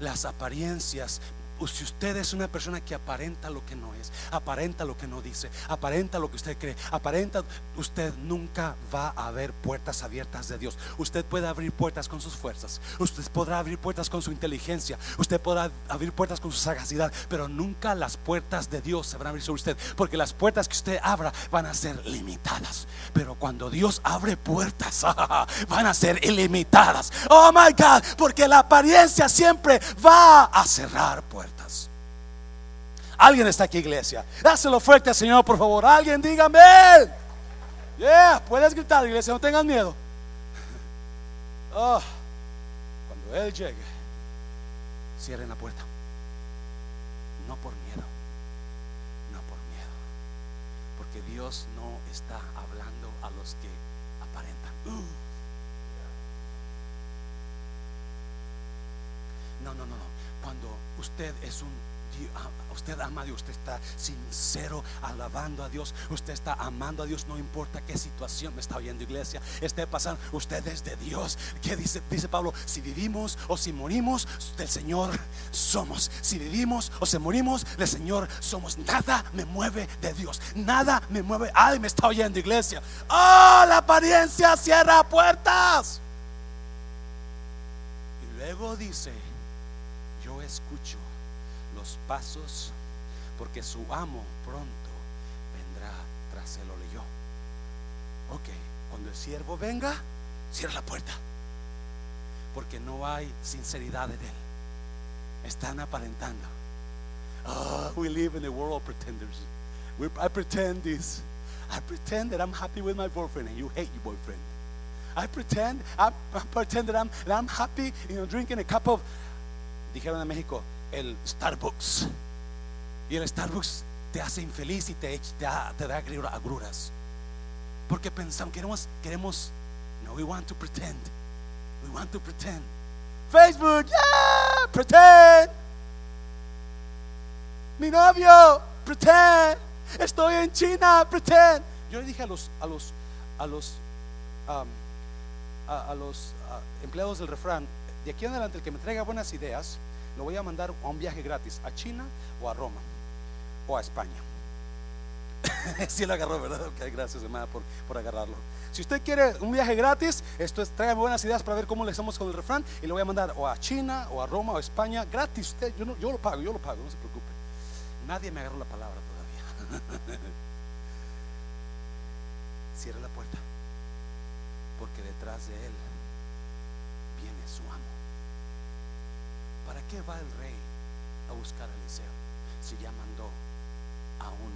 Las apariencias si usted es una persona que aparenta lo que no es, aparenta lo que no dice, aparenta lo que usted cree, aparenta, usted nunca va a ver puertas abiertas de Dios. Usted puede abrir puertas con sus fuerzas, usted podrá abrir puertas con su inteligencia, usted podrá abrir puertas con su sagacidad, pero nunca las puertas de Dios se van a abrir sobre usted, porque las puertas que usted abra van a ser limitadas. Pero cuando Dios abre puertas, van a ser ilimitadas. Oh my God, porque la apariencia siempre va a cerrar puertas. Alguien está aquí, iglesia. Dáselo fuerte al Señor, por favor. Alguien dígame. Yeah, puedes gritar, iglesia, no tengas miedo. Oh, cuando Él llegue, cierren la puerta. No por miedo, no por miedo. Porque Dios no está hablando a los que aparentan. Uh. No, no, no, usted es un usted ama a Dios, usted está sincero alabando a Dios, usted está amando a Dios, no importa qué situación me está oyendo iglesia, esté pasando, usted es de Dios. ¿Qué dice, dice Pablo? Si vivimos o si morimos, del Señor somos. Si vivimos o si morimos, del Señor somos. Nada me mueve de Dios, nada me mueve. Ay, me está oyendo iglesia. Oh, la apariencia cierra puertas. Y luego dice, yo escucho pasos, porque su amo pronto vendrá tras él, lo leyó. Ok, cuando el siervo venga, cierra la puerta, porque no hay sinceridad en él. Están aparentando. Oh, we live in a world of pretenders. We, I pretend this. I pretend that I'm happy with my boyfriend and you hate your boyfriend. I pretend, I, pretend that I'm, that I'm happy, you drinking a cup of, dijeron en México, el Starbucks. Y el Starbucks te hace infeliz y te, te, te da agruras. Porque pensamos, queremos, queremos, no, we want to pretend. We want to pretend. Facebook, yeah, pretend. Mi novio, pretend. Estoy en China, pretend. Yo le dije a los, a los, a los, um, a, los empleados del refrán, de aquí en adelante el que me traiga buenas ideas, lo voy a mandar a un viaje gratis a China o a Roma o a España. Si lo agarró, ¿verdad? gracias, hermana, por, por, agarrarlo. Si usted quiere un viaje gratis, esto es, tráigame buenas ideas para ver cómo le hacemos con el refrán y lo voy a mandar o a China o a Roma o a España gratis. Usted, yo, yo lo pago, yo lo pago, no se preocupe. Nadie me agarró la palabra todavía. Cierre la puerta. porque detrás de él ¿Para qué va el rey a buscar a Eliseo si ya mandó a un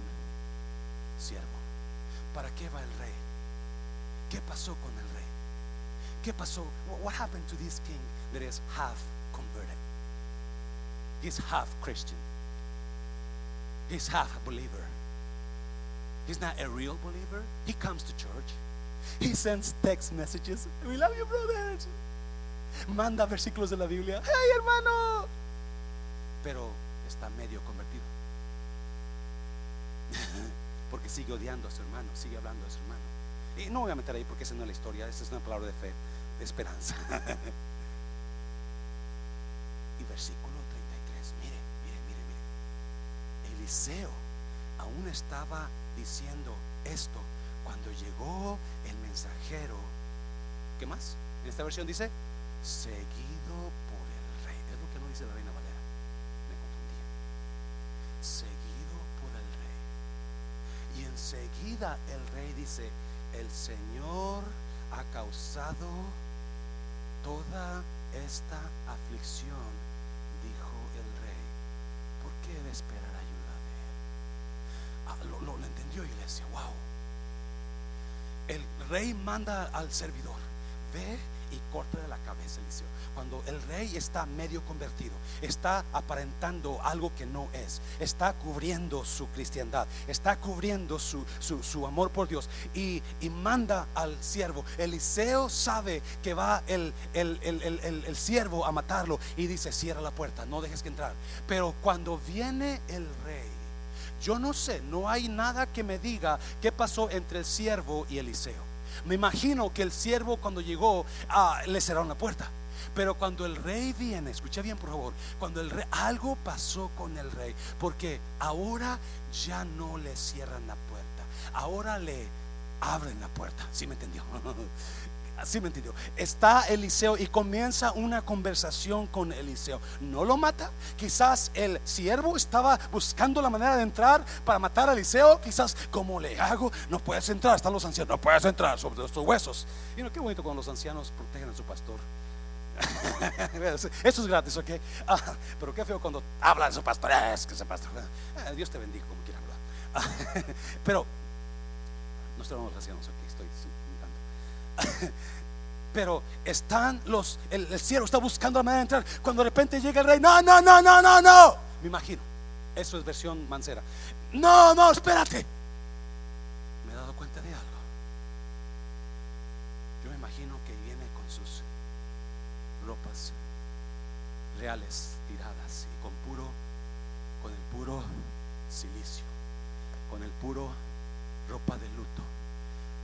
siervo? ¿Para qué va el rey? ¿Qué pasó con el rey? ¿Qué pasó? What happened to this king that is half converted? He's half Christian. He's half a believer. He's not a real believer. He comes to church. He sends text messages. We love you, brothers. Manda versículos de la Biblia. Hey, hermano. Pero está medio convertido. Porque sigue odiando a su hermano, sigue hablando a su hermano. Y no voy a meter ahí porque esa no es la historia, esa es una palabra de fe, de esperanza. y versículo 33, mire, mire, mire, mire. Eliseo aún estaba diciendo esto cuando llegó el mensajero. ¿Qué más? En esta versión dice, seguido por el rey. Es lo que no dice la reina Valera. Me confundí. Seguido por el rey. Y enseguida el rey dice, el Señor ha causado toda esta aflicción, dijo el rey. ¿Por qué de esperar ayuda de él? Ah, lo, lo, lo entendió iglesia, wow. El rey manda al servidor, ve y corta de la cabeza Eliseo. Cuando el rey está medio convertido, está aparentando algo que no es, está cubriendo su cristiandad, está cubriendo su, su, su amor por Dios y, y, manda al siervo. Eliseo sabe que va el, el, el, el, siervo a matarlo y dice, cierra la puerta, no dejes que entrar. Pero cuando viene el rey, yo no sé, no hay nada que me diga qué pasó entre el siervo y Eliseo. Me imagino que el siervo cuando llegó ah, le cerraron la puerta. Pero cuando el rey viene, escucha bien por favor, cuando el rey, algo pasó con el rey, porque ahora ya no le cierran la puerta, ahora le abren la puerta, ¿sí me entendió? Así me entendió. Está Eliseo y comienza una conversación con Eliseo. No lo mata. Quizás el siervo estaba buscando la manera de entrar para matar a Eliseo. Quizás, ¿cómo le hago? No puedes entrar. Están los ancianos. No puedes entrar sobre estos huesos. Y no, qué bonito cuando los ancianos protegen a su pastor. Eso es gratis, ok. Ah, pero qué feo cuando habla de su pastor. Es que ese pastor. Ah, Dios te bendiga como quiera hablar. Ah, pero no estamos los ancianos, ok. Pero están los, el, cielo está buscando la manera de entrar. Cuando de repente llega el rey, no, no, no, no, no, no. Me imagino. Eso es versión mancera. No, no, espérate. Me he dado cuenta de algo. Yo me imagino que viene con sus ropas reales tiradas y con puro, con el puro silicio, con el puro ropa de luto,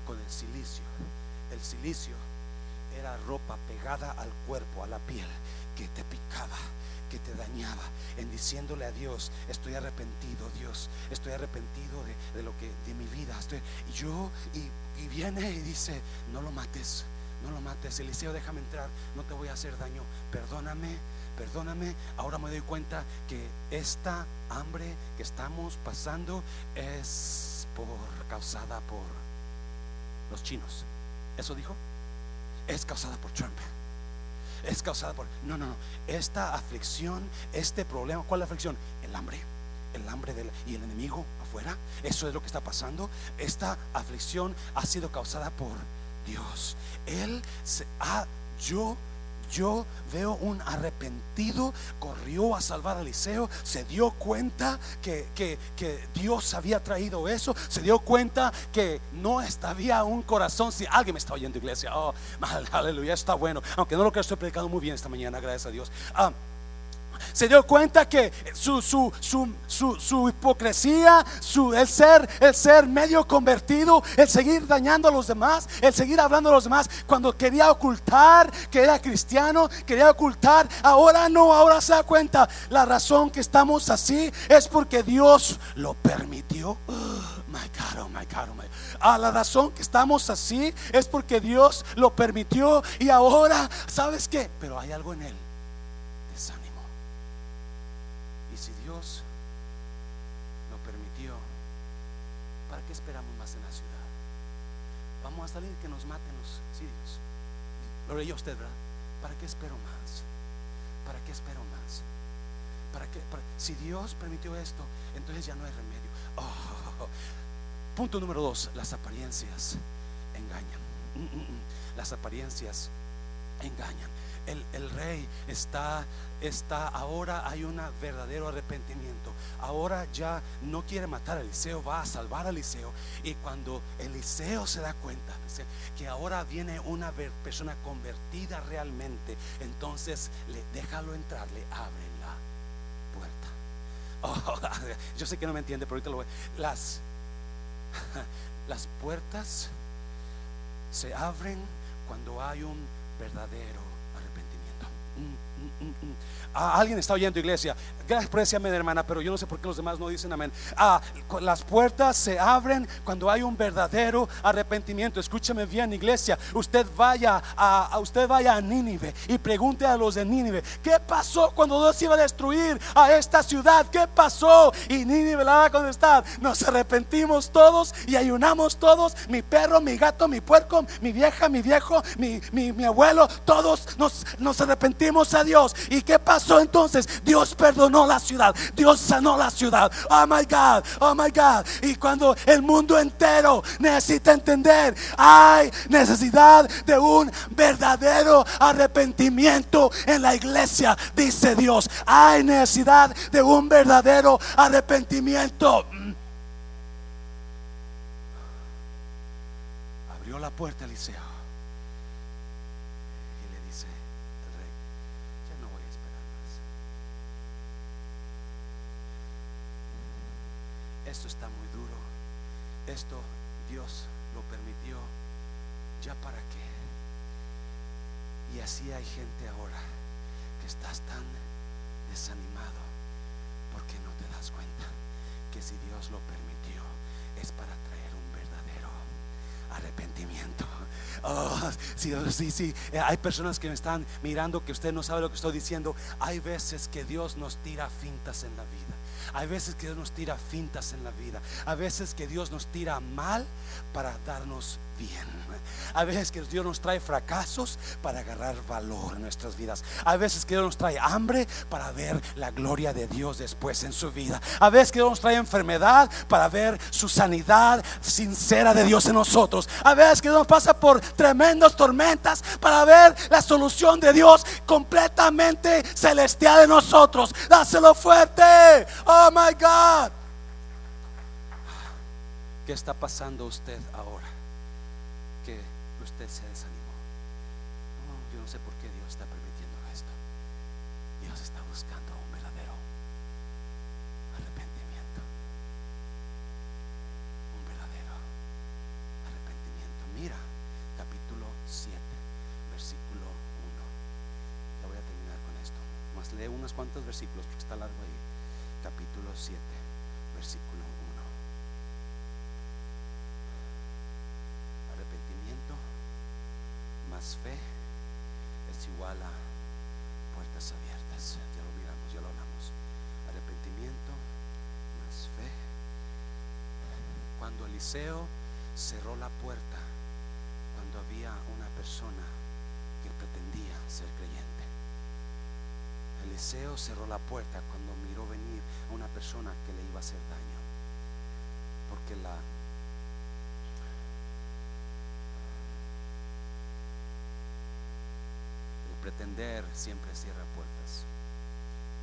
con el silicio silicio era ropa pegada al cuerpo, a la piel, que te picaba, que te dañaba, en diciéndole a Dios, estoy arrepentido, Dios, estoy arrepentido de, de lo que, de mi vida. Estoy, y yo, y, y, viene y dice, no lo mates, no lo mates, Eliseo, déjame entrar, no te voy a hacer daño, perdóname, perdóname. Ahora me doy cuenta que esta hambre que estamos pasando es por causada por los chinos. ¿Eso dijo? Es causada por Trump. Es causada por... No, no, no. Esta aflicción, este problema, ¿cuál es la aflicción? El hambre. El hambre del, y el enemigo afuera. Eso es lo que está pasando. Esta aflicción ha sido causada por Dios. Él se ha, yo yo veo un arrepentido, corrió a salvar a Eliseo, se dio cuenta que, que, que, Dios había traído eso, se dio cuenta que no había un corazón. Si alguien me está oyendo, iglesia, oh, aleluya, está bueno, aunque no lo que estoy predicando muy bien esta mañana, gracias a Dios. Ah, se dio cuenta que su, su, su, su, hipocresía, el, ser, el ser medio convertido, el seguir dañando a los demás, el seguir hablando a los demás, cuando quería ocultar que era cristiano, quería ocultar, ahora no, ahora se da cuenta, la razón que estamos así es porque Dios lo permitió. My God, oh my God, oh my. A la razón que estamos así es porque Dios lo permitió y ahora, ¿sabes qué? Pero hay algo en él. Y si Dios lo permitió, ¿para qué esperamos más salir que nos maten los sirios. Lo leyó usted, ¿verdad? ¿Para qué espero más? ¿Para qué espero más? ¿Para qué? si Dios permitió esto, entonces ya no hay remedio. Oh. Punto número dos, las apariencias engañan. Mm, mm, mm. Las apariencias engañan el, rey está, está, ahora hay un verdadero arrepentimiento. Ahora ya no quiere matar a Eliseo, va a salvar a Eliseo. Y cuando Eliseo se da cuenta que ahora viene una persona convertida realmente, entonces le, déjalo entrar, le abre la puerta. Oh, yo sé que no me entiende, pero ahorita lo voy. Las, las puertas se abren cuando hay un verdadero alguien está oyendo, iglesia. Gracias por ese amén, hermana, pero yo no sé por qué los demás no dicen amén. Ah, las puertas se abren cuando hay un verdadero arrepentimiento. Escúcheme bien, iglesia. Usted vaya a, usted vaya a Nínive y pregunte a los de Nínive, ¿qué pasó cuando Dios iba a destruir a esta ciudad? ¿Qué pasó? Y Nínive la va a contestar. Nos arrepentimos todos y ayunamos todos. Mi perro, mi gato, mi puerco, mi vieja, mi viejo, mi, mi abuelo, todos nos, nos arrepentimos a Dios. ¿Y qué pasó entonces? Dios perdonó la ciudad, Dios sanó la ciudad. Oh my God, oh my God. Y cuando el mundo entero necesita entender, hay necesidad de un verdadero arrepentimiento en la iglesia, dice Dios. Hay necesidad de un verdadero arrepentimiento. Abrió la puerta Eliseo. esto está muy duro, esto Dios lo permitió, ya para qué. Y así hay gente ahora que estás tan desanimado porque no te das cuenta que si Dios lo permitió es para traer un verdadero arrepentimiento. Oh, sí, sí, sí. Hay personas que me están mirando que usted no sabe lo que estoy diciendo. Hay veces que Dios nos tira fintas en la vida. Hay veces que Dios nos tira fintas en la vida. A veces que Dios nos tira mal para darnos bien. A veces que Dios nos trae fracasos para agarrar valor en nuestras vidas. A veces que Dios nos trae hambre para ver la gloria de Dios después en su vida. A veces que Dios nos trae enfermedad para ver su sanidad sincera de Dios en nosotros. A veces que Dios nos pasa por tremendas tormentas para ver la solución de Dios completamente celestial de nosotros. Dáselo fuerte. Oh my God. ¿Qué está pasando usted ahora? Usted se desanimó. Yo no sé por qué Dios está permitiendo esto. Dios está buscando un verdadero arrepentimiento. Un verdadero arrepentimiento. Mira, capítulo 7, versículo 1. Ya voy a terminar con esto. Más lee unos cuantos versículos porque está largo ahí. Capítulo 7, versículo 1. fe es igual a puertas abiertas. Ya lo miramos, ya lo hablamos. Arrepentimiento más fe. Cuando Eliseo cerró la puerta, cuando había una persona que pretendía ser creyente. Eliseo cerró la puerta cuando miró venir a una persona que le iba a hacer daño. Porque la pretender siempre cierra puertas.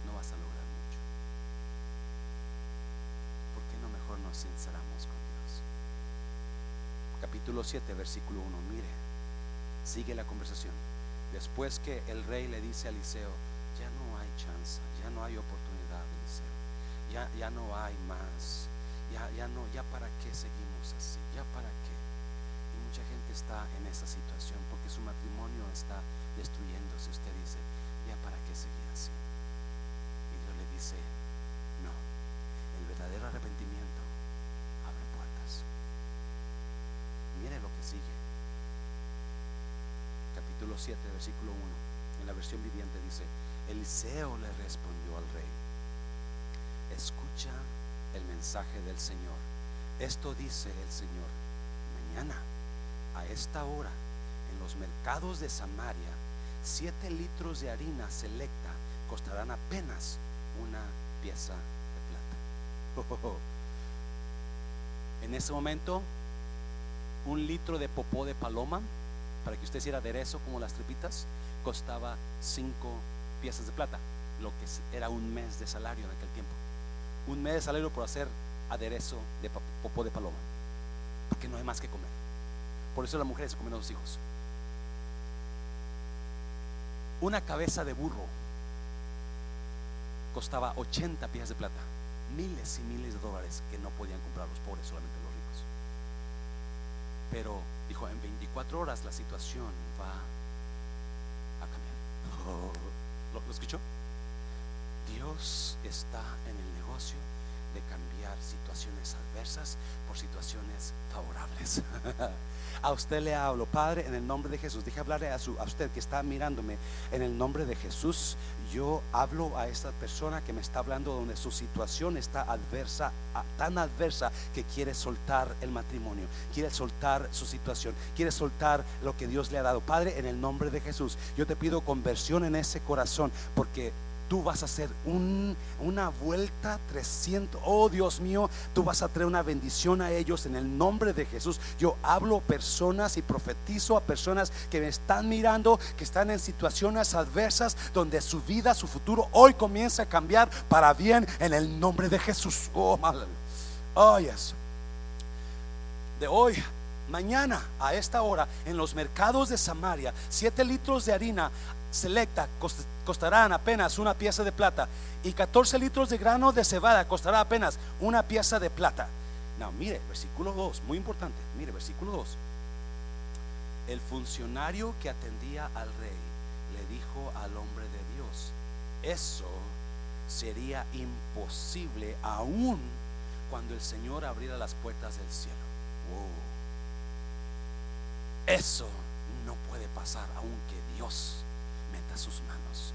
No vas a lograr mucho. ¿Por qué no mejor nos sinceramos con Dios? Capítulo 7, versículo 1. Mire, sigue la conversación. Después que el rey le dice a Eliseo, ya no hay chance, ya no hay oportunidad, Eliseo. Ya, ya no hay más. Ya, ya no, ya para qué seguimos así, ya para qué. Mucha gente está en esa situación porque su matrimonio está destruyéndose, usted dice, ya para qué seguir así. Y Dios le dice, no, el verdadero arrepentimiento abre puertas. Mire lo que sigue. Capítulo 7, versículo 1. En la versión viviente dice, Eliseo le respondió al rey, escucha el mensaje del Señor. Esto dice el Señor, mañana esta hora en los mercados de Samaria, siete litros de harina selecta costarán apenas una pieza de plata. En ese momento, un litro de popó de paloma, para que usted hiciera aderezo como las tripitas, costaba cinco piezas de plata, lo que era un mes de salario en aquel tiempo. Un mes de salario por hacer aderezo de popó de paloma, porque no hay más que comer. Por eso las mujeres comen a los hijos. Una cabeza de burro costaba 80 piezas de plata, miles y miles de dólares que no podían comprar los pobres, solamente los ricos. Pero dijo, en 24 horas la situación va a cambiar. ¿Lo, escuchó? Dios está en el negocio de cambiar situaciones adversas por situaciones favorables. a usted le hablo, Padre, en el nombre de Jesús. Deje hablarle a, su, a usted que está mirándome en el nombre de Jesús. Yo hablo a esta persona que me está hablando donde su situación está adversa, tan adversa que quiere soltar el matrimonio, quiere soltar su situación, quiere soltar lo que Dios le ha dado. Padre, en el nombre de Jesús, yo te pido conversión en ese corazón porque tú vas a hacer una vuelta 300. Oh Dios mío, tú vas a traer una bendición a ellos en el nombre de Jesús. Yo hablo personas y profetizo a personas que me están mirando, que están en situaciones adversas, donde su vida, su futuro hoy comienza a cambiar para bien en el nombre de Jesús. Oh, mal. Oh, yes. De hoy mañana a esta hora en los mercados de Samaria, siete litros de harina selecta costarán apenas una pieza de plata y 14 litros de grano de cebada costará apenas una pieza de plata. No, mire, versículo 2, muy importante, mire, versículo 2. El funcionario que atendía al rey le dijo al hombre de Dios, eso sería imposible aún cuando el Señor abriera las puertas del cielo. Eso no puede pasar aunque Dios sus manos.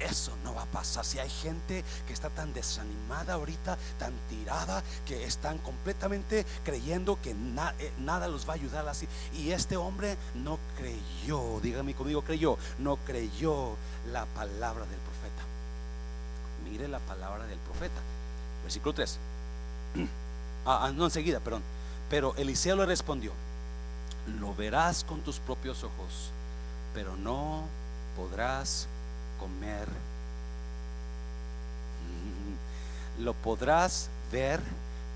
Eso no va a pasar. Si hay gente que está tan desanimada ahorita, tan tirada, que están completamente creyendo que eh, nada los va a ayudar así. Y este hombre no creyó, dígame conmigo, creyó, no creyó la palabra del profeta. Mire la palabra del profeta. Versículo 3. Ah, ah, no enseguida, perdón. Pero Eliseo le respondió, lo verás con tus propios ojos pero no podrás comer. Lo podrás ver,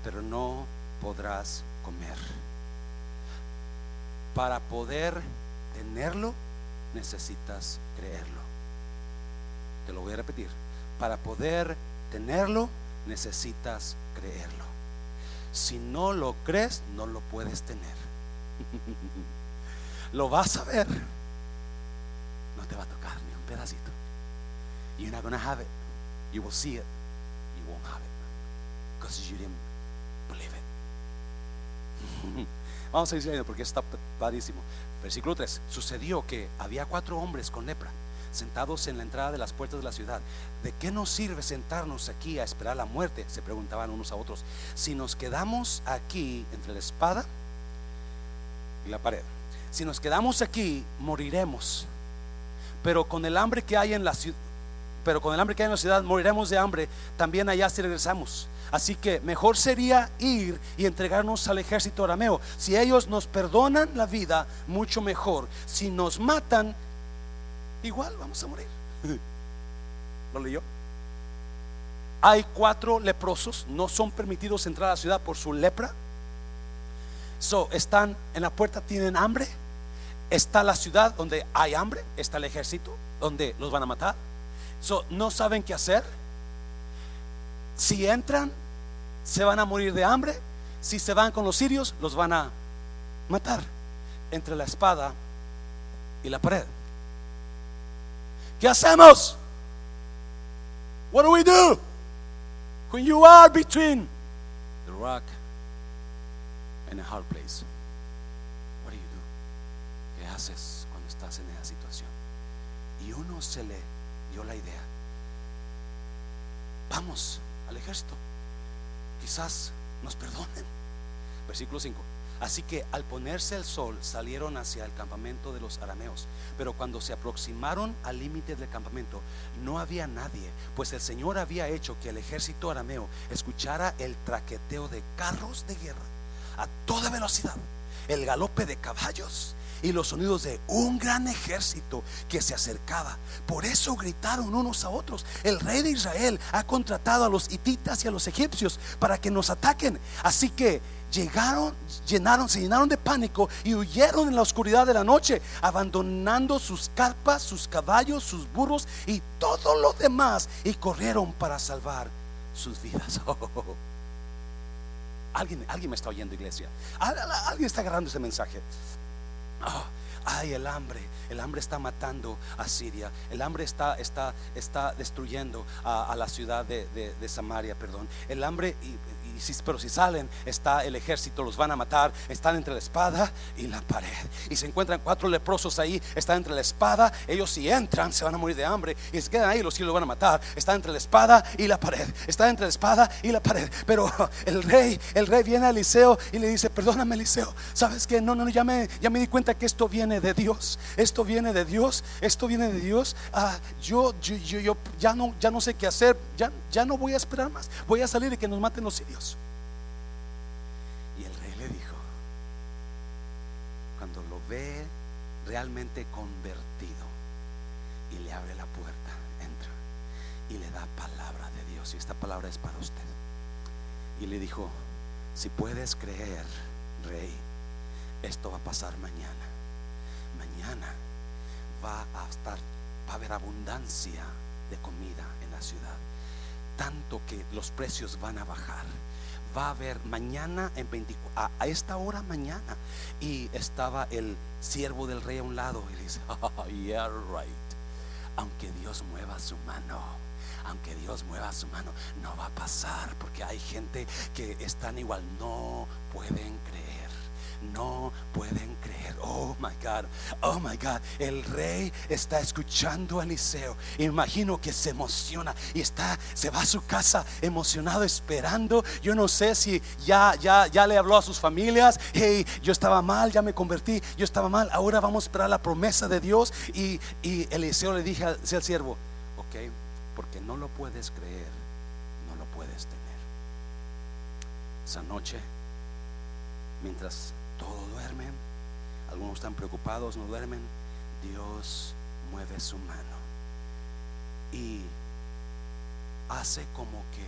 pero no podrás comer. Para poder tenerlo, necesitas creerlo. Te lo voy a repetir. Para poder tenerlo, necesitas creerlo. Si no lo crees, no lo puedes tener. lo vas a ver te va a tocar ni un pedacito. You're not going to have it. You will see it. You won't have it. Because you didn't believe it. Vamos a ir porque está padrísimo. Versículo 3. Sucedió que había cuatro hombres con lepra sentados en la entrada de las puertas de la ciudad. ¿De qué nos sirve sentarnos aquí a esperar la muerte? Se preguntaban unos a otros. Si nos quedamos aquí entre la espada y la pared, si nos quedamos aquí, moriremos pero con el hambre que hay en la ciudad, pero con el hambre que hay en la ciudad moriremos de hambre también allá si regresamos. Así que mejor sería ir y entregarnos al ejército arameo. Si ellos nos perdonan la vida, mucho mejor. Si nos matan, igual vamos a morir. ¿Lo leyó? Hay cuatro leprosos, no son permitidos entrar a la ciudad por su lepra. So, están en la puerta, tienen hambre está la ciudad donde hay hambre, está el ejército donde los van a matar. no saben qué hacer. Si entran, se van a morir de hambre. Si se van con los sirios, los van a matar entre la espada y la pared. ¿Qué hacemos? What do we do when you are between the rock and a hard place? Cuando estás en esa situación? Y uno se le dio la idea, vamos al ejército, quizás nos perdonen. Versículo 5. Así que al ponerse el sol salieron hacia el campamento de los arameos. Pero cuando se aproximaron al límite del campamento no había nadie, pues el Señor había hecho que el ejército arameo escuchara el traqueteo de carros de guerra a toda velocidad, el galope de caballos y los sonidos de un gran ejército que se acercaba. Por eso gritaron unos a otros, el rey de Israel ha contratado a los hititas y a los egipcios para que nos ataquen. Así que llegaron, llenaron, se llenaron de pánico y huyeron en la oscuridad de la noche, abandonando sus carpas, sus caballos, sus burros y todo lo demás y corrieron para salvar sus vidas. Alguien, alguien me está oyendo, iglesia. Alguien está agarrando ese mensaje. Oh, ay, el hambre, el hambre está matando a Siria, el hambre está, está, está destruyendo a, la ciudad de, de, Samaria, perdón. El hambre, y, pero si salen, está el ejército, los van a matar. Están entre la espada y la pared. Y se encuentran cuatro leprosos ahí, están entre la espada. Ellos si entran se van a morir de hambre y se quedan ahí, los cielos van a matar. Está entre la espada y la pared. Está entre la espada y la pared. Pero el rey, el rey viene a Eliseo y le dice, perdóname Eliseo, ¿sabes que No, no, ya me, ya me di cuenta que esto viene de Dios. Esto viene de Dios. Esto viene de Dios. Ah, yo, yo, yo, ya, no, ya no sé qué hacer. Ya, ya no voy a esperar más. Voy a salir y que nos maten los sirios. Y el rey le dijo, cuando lo ve realmente convertido y le abre la puerta, entra y le da palabra de Dios. Y esta palabra es para usted. Y le dijo, si puedes creer, rey, esto va a pasar mañana. Mañana va a estar, va a haber abundancia de comida en la ciudad. Tanto que los precios van a bajar va a haber mañana en 24, a, esta hora mañana. Y estaba el siervo del rey a un lado y dice, oh, yeah, right. Aunque Dios mueva su mano, aunque Dios mueva su mano, no va a pasar porque hay gente que están igual, no pueden creer no pueden creer. Oh my God, oh my God. El rey está escuchando a Eliseo. Imagino que se emociona y está, se va a su casa emocionado, esperando. Yo no sé si ya, ya, ya le habló a sus familias. Hey, yo estaba mal, ya me convertí, yo estaba mal. Ahora vamos a esperar la promesa de Dios. Y, Eliseo le dije al, al siervo, ok, porque no lo puedes creer, no lo puedes tener. Esa noche, mientras todos duermen, algunos están preocupados, no duermen, Dios mueve su mano. Y hace como que,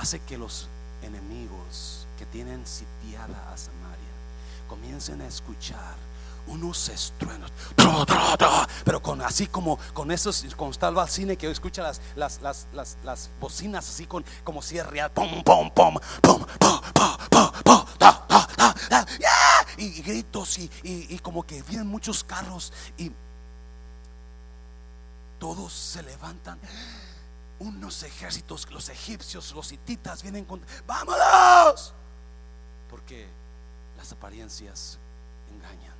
hace que los enemigos que tienen sitiada a Samaria comiencen a escuchar unos estruendos, pero con así como con esos, cuando está al cine que escucha las, las, las, las, las bocinas así con como si es real, pum, pum, pum, pum, pum, pum, pum, y, gritos y, y, como que vienen muchos carros y todos se levantan. Unos ejércitos, los egipcios, los hititas vienen con, vámonos, porque las apariencias engañan.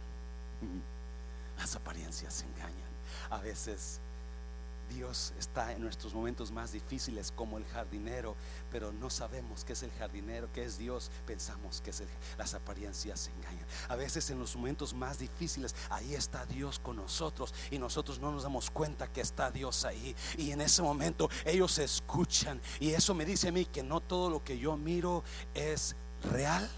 Las apariencias engañan. A veces Dios está en nuestros momentos más difíciles como el jardinero, pero no sabemos qué es el jardinero, qué es Dios, pensamos que las apariencias se engañan. A veces en los momentos más difíciles, ahí está Dios con nosotros y nosotros no nos damos cuenta que está Dios ahí. Y en ese momento ellos escuchan y eso me dice a mí que no todo lo que yo miro es real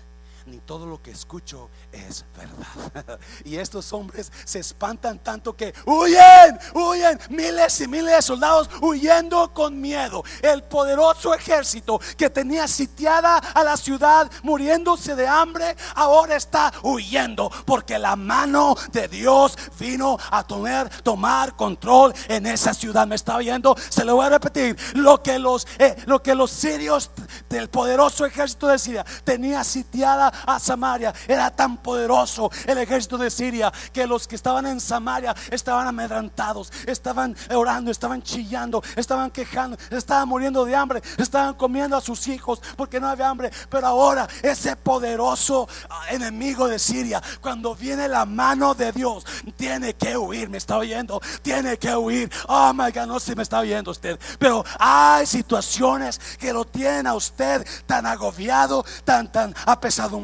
ni todo lo que escucho es verdad. y estos hombres se espantan tanto que huyen, huyen, miles y miles de soldados huyendo con miedo. El poderoso ejército que tenía sitiada a la ciudad, muriéndose de hambre, ahora está huyendo porque la mano de Dios vino a tomar, control en esa ciudad. Me está oyendo, se lo voy a repetir. Lo que los, eh, lo que los sirios del poderoso ejército de Siria tenía sitiada a Samaria. Era tan poderoso el ejército de Siria que los que estaban en Samaria estaban amedrantados, estaban orando, estaban chillando, estaban quejando, estaban muriendo de hambre, estaban comiendo a sus hijos porque no había hambre. Pero ahora ese poderoso enemigo de Siria, cuando viene la mano de Dios, tiene que huir. Me está oyendo, tiene que huir. Oh my God, no si me está oyendo usted, pero hay situaciones que lo tienen a usted tan agobiado, tan, tan apesadumbrado,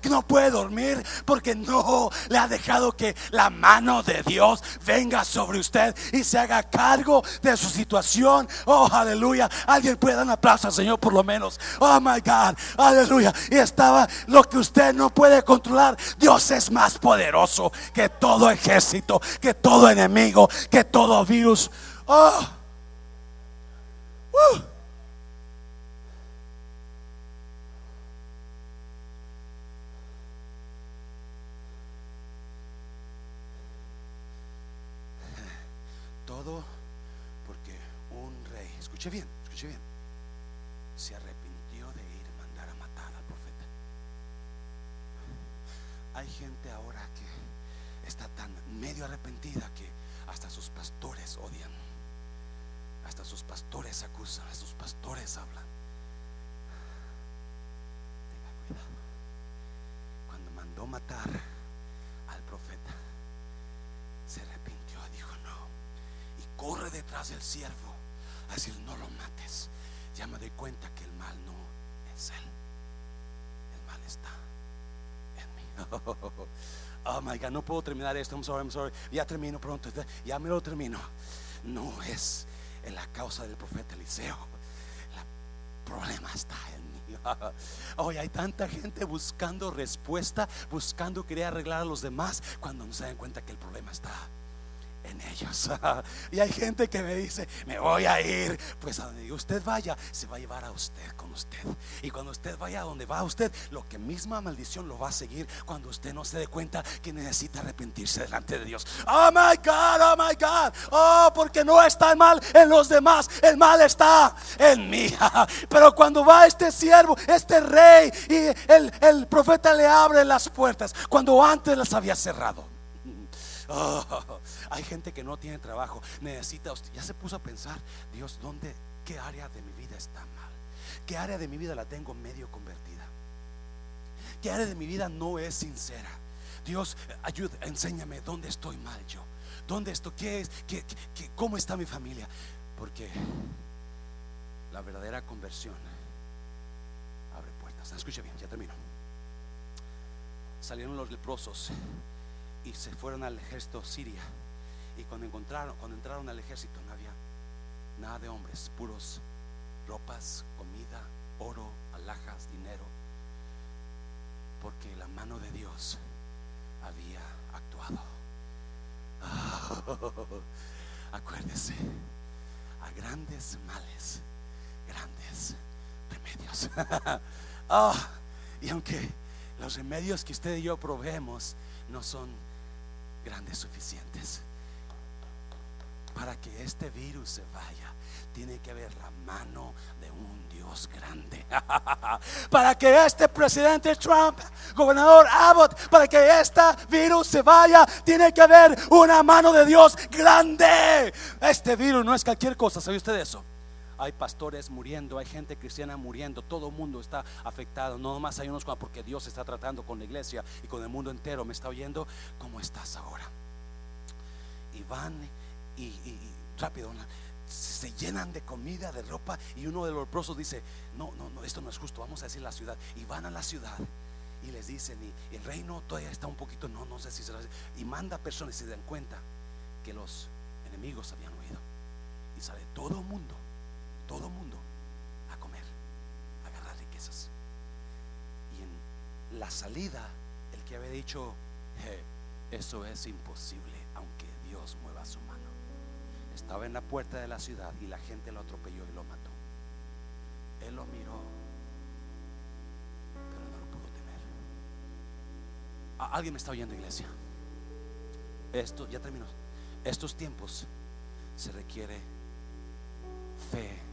que no puede dormir porque no le ha dejado que la mano de Dios venga sobre usted y se haga cargo de su situación. Oh, aleluya. Alguien puede dar un aplauso al Señor por lo menos. Oh, my God. Aleluya. Y estaba lo que usted no puede controlar. Dios es más poderoso que todo ejército, que todo enemigo, que todo virus. Oh. Uh. Todo porque un rey, escuche bien, Oh my God, no puedo terminar esto. I'm sorry, I'm sorry. Ya termino pronto. Ya me lo termino. No es en la causa del profeta Eliseo. El problema está en mí. Hoy hay tanta gente buscando respuesta, buscando querer arreglar a los demás cuando no se dan cuenta que el problema está en ellos. y hay gente que me dice, me voy a ir. Pues a donde usted vaya, se va a llevar a usted con usted. Y cuando usted vaya a donde va usted, lo que misma maldición lo va a seguir cuando usted no se dé cuenta que necesita arrepentirse delante de Dios. Oh my God, oh my God. Oh, porque no está el mal en los demás, el mal está en mí. Pero cuando va este siervo, este rey, y el, el profeta le abre las puertas, cuando antes las había cerrado. Hay gente que no tiene trabajo, necesita, ya se puso a pensar, Dios, ¿dónde, qué área de mi vida está mal? ¿Qué área de mi vida la tengo medio convertida? ¿Qué área de mi vida no es sincera? Dios, ayuda, enséñame dónde estoy mal yo. ¿Dónde estoy? ¿Qué es? ¿Qué, cómo está mi familia? Porque la verdadera conversión abre puertas. Escuche bien, ya termino. Salieron los leprosos y se fueron al ejército siria. Y cuando encontraron, cuando entraron al ejército no había nada de hombres, puros ropas, comida, oro, alhajas, dinero, porque la mano de Dios había actuado. acuérdese, a grandes males, grandes remedios. oh, y aunque los remedios que usted y yo proveemos no son grandes suficientes. Para que este virus se vaya, tiene que haber la mano de un Dios grande. para que este presidente Trump, gobernador Abbott, para que este virus se vaya, tiene que haber una mano de Dios grande. Este virus no es cualquier cosa, ¿sabe usted eso? Hay pastores muriendo, hay gente cristiana muriendo, todo el mundo está afectado. No más hay unos porque Dios está tratando con la iglesia y con el mundo entero. ¿Me está oyendo? ¿Cómo estás ahora? Y van y, rápido se llenan de comida, de ropa y uno de los leprosos dice, no, no, no, esto no es justo, vamos a decir la ciudad. Y van a la ciudad y les dicen, y el reino todavía está un poquito, no, no sé si se lo Y manda personas y se dan cuenta que los enemigos habían oído. Y sale todo el mundo todo mundo a comer, a agarrar riquezas. Y en la salida, el que había dicho, eso es imposible, aunque Dios mueva su mano. Estaba en la puerta de la ciudad y la gente lo atropelló y lo mató. Él lo miró, pero no lo pudo tener. ¿Alguien me está oyendo, iglesia? Esto, ya terminó. Estos tiempos se requiere fe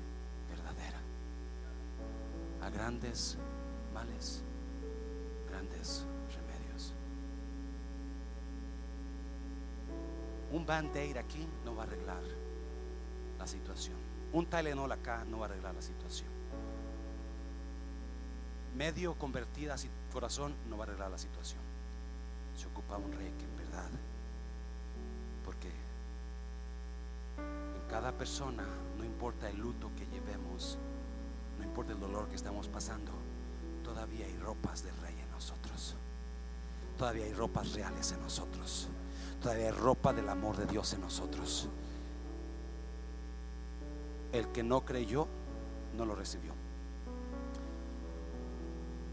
a grandes males, grandes remedios. Un band-aid aquí no va a arreglar la situación. Un Tylenol acá no va a arreglar la situación. Medio convertida a corazón no va a arreglar la situación. Se ocupa un rey que en verdad, porque en cada persona, no importa el luto que llevemos, no importa el dolor que estamos pasando, todavía hay ropas de rey en nosotros. Todavía hay ropas reales en nosotros. Todavía hay ropa del amor de Dios en nosotros. El que no creyó, no lo recibió.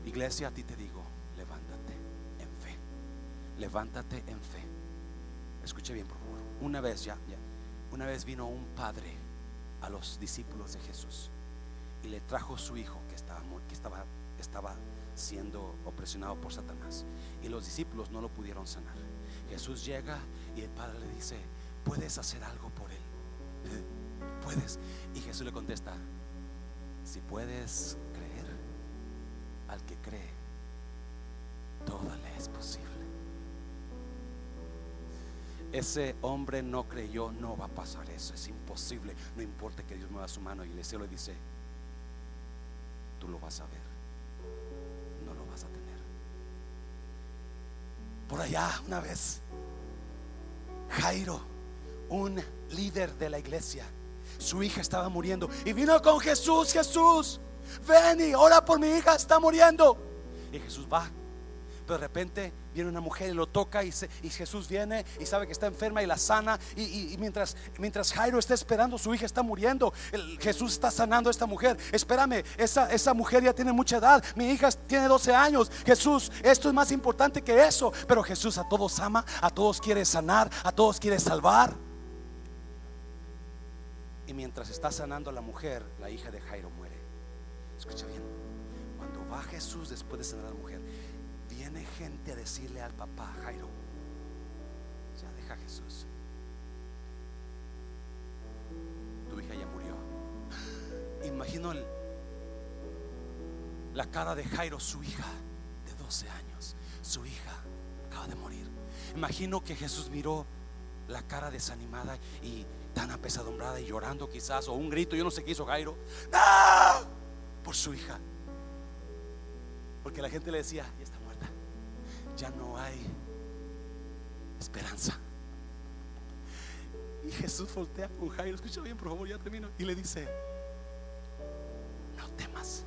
Iglesia, a ti te digo, levántate en fe. Levántate en fe. Escuche bien, por favor. Una vez ya, ya, una vez vino un padre a los discípulos de Jesús y le trajo su hijo que estaba, que estaba, estaba siendo opresionado por Satanás. Y los discípulos no lo pudieron sanar. Jesús llega y el padre le dice, ¿puedes hacer algo por él? ¿Puedes? Y Jesús le contesta, si puedes creer, al que cree, todo le es posible. Ese hombre no creyó, no va a pasar eso, es imposible. No importa que Dios mueva su mano y el cielo le dice, tú lo vas a ver, no lo vas a tener. Por allá, una vez, Jairo, un líder de la iglesia, su hija estaba muriendo y vino con Jesús, Jesús, ven y ora por mi hija, está muriendo. Y Jesús va pero de repente viene una mujer y lo toca y, Jesús viene y sabe que está enferma y la sana. Y, mientras, mientras Jairo está esperando, su hija está muriendo. Jesús está sanando a esta mujer. Espérame, esa, esa mujer ya tiene mucha edad. Mi hija tiene 12 años. Jesús, esto es más importante que eso. Pero Jesús a todos ama, a todos quiere sanar, a todos quiere salvar. Y mientras está sanando a la mujer, la hija de Jairo muere. Escucha bien. Cuando va Jesús después de sanar a la mujer, gente a decirle al papá Jairo, ya deja Jesús. Tu hija ya murió. Imagino la cara de Jairo, su hija de 12 años. Su hija acaba de morir. Imagino que Jesús miró la cara desanimada y tan apesadumbrada y llorando quizás, o un grito, yo no sé qué hizo Jairo. ¡No! Por su hija. Porque la gente le decía, ya no hay esperanza. Y Jesús voltea con Jairo, escucha bien, por favor, ya termino. Y le dice, no temas,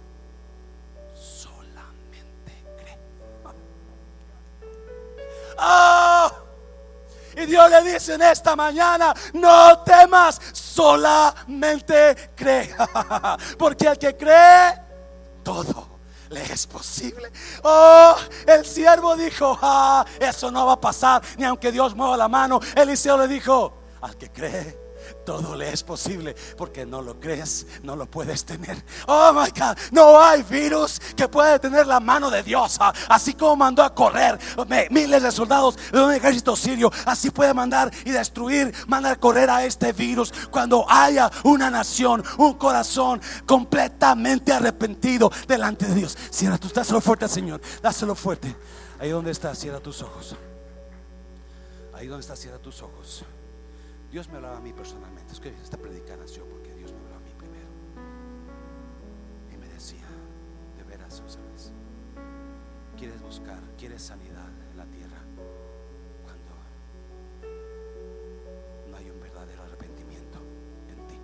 solamente cree. ¡Oh! Y Dios le dice en esta mañana, no temas, solamente cree. Porque el que cree, todo le es posible. Oh, el siervo dijo, ah, eso no va a pasar, ni aunque Dios mueva la mano. Eliseo le dijo, al que cree todo le es posible porque no lo crees, no lo puedes tener. Oh my God, no hay virus que pueda detener la mano de Dios. Ah, así como mandó a correr miles de soldados de un ejército sirio, así puede mandar y destruir, mandar a correr a este virus cuando haya una nación, un corazón completamente arrepentido delante de Dios. Cierra tus, dáselo fuerte, Señor, dáselo fuerte. Ahí donde estás, cierra tus ojos. Ahí donde estás, cierra tus ojos. Dios me hablaba a mí personalmente. Es que esta predica nació porque Dios me habló a mí primero. Y me decía, de veras, ¿sabes? Quieres buscar, quieres sanidad en la tierra cuando no hay un verdadero arrepentimiento en ti.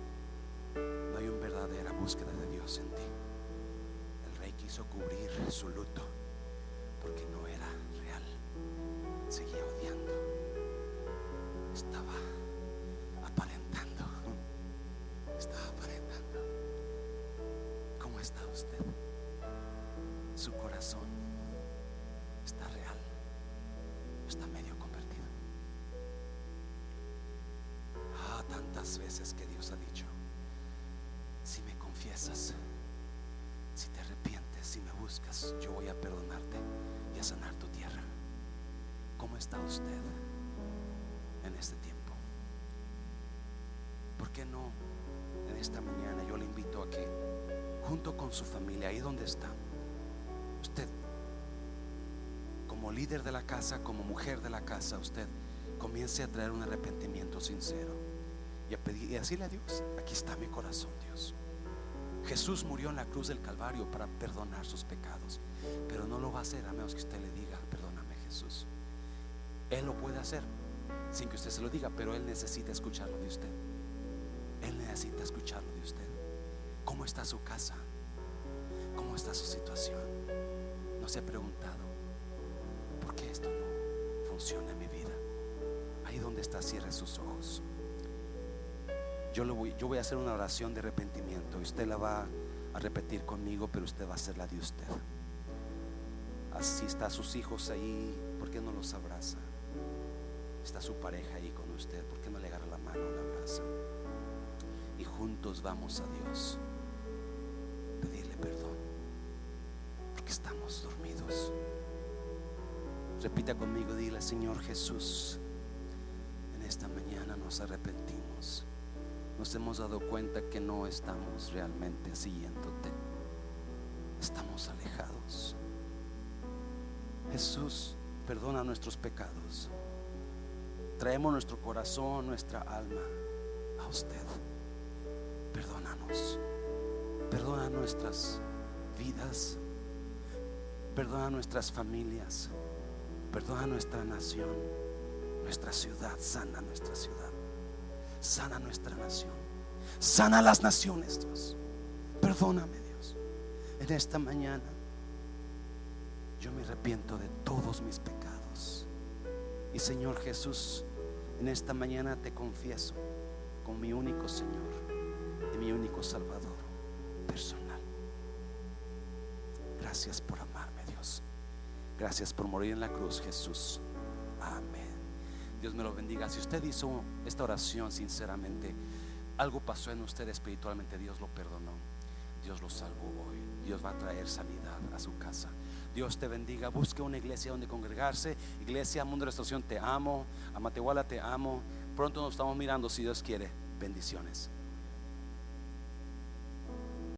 No hay una verdadera búsqueda de Dios en ti. El rey quiso cubrir su luto Veces que Dios ha dicho, si me confiesas, si te arrepientes, si me buscas, yo voy a perdonarte y a sanar tu tierra. ¿Cómo está usted en este tiempo? ¿Por qué no en esta mañana yo le invito a que junto con su familia, ahí donde está, usted, como líder de la casa, como mujer de la casa, usted comience a traer un arrepentimiento sincero y a pedir y decirle a Dios, aquí está mi corazón, Dios. Jesús murió en la cruz del Calvario para perdonar sus pecados, pero no lo va a hacer a menos que usted le diga, perdóname Jesús. Él lo puede hacer sin que usted se lo diga, pero Él necesita escucharlo de usted. Él necesita escucharlo de usted. ¿Cómo está su casa? ¿Cómo está su situación? ¿No se ha preguntado por qué esto no funciona en mi vida? Ahí donde está, cierre sus ojos. Yo, lo voy, yo voy a hacer una oración de arrepentimiento usted la va a repetir conmigo, pero usted va a hacer la de usted. Así está sus hijos ahí, ¿por qué no los abraza? Está su pareja ahí con usted, ¿por qué no le agarra la mano, la abraza? Y juntos vamos a Dios, pedirle perdón, porque estamos dormidos. Repita conmigo, dile, Señor Jesús, hemos dado cuenta que no estamos realmente siguiéndote. Estamos alejados. Jesús, perdona nuestros pecados. Traemos nuestro corazón, nuestra alma a usted. Perdónanos. Perdona nuestras vidas. Perdona nuestras familias. Perdona nuestra nación, nuestra ciudad. Sana nuestra ciudad. Sana nuestra nación. Sana las naciones, Dios. Perdóname, Dios. En esta mañana yo me arrepiento de todos mis pecados. Y Señor Jesús, en esta mañana te confieso como mi único Señor y mi único Salvador personal. Gracias por amarme, Dios. Gracias por morir en la cruz, Jesús. Amén. Dios me lo bendiga. Si usted hizo esta oración sinceramente, algo pasó en usted espiritualmente, Dios lo perdonó. Dios lo salvó hoy. Dios va a traer sanidad a su casa. Dios te bendiga. Busque una iglesia donde congregarse. Iglesia Mundo de Restauración, te amo. A Matehuala te amo. Pronto nos estamos mirando si Dios quiere. Bendiciones.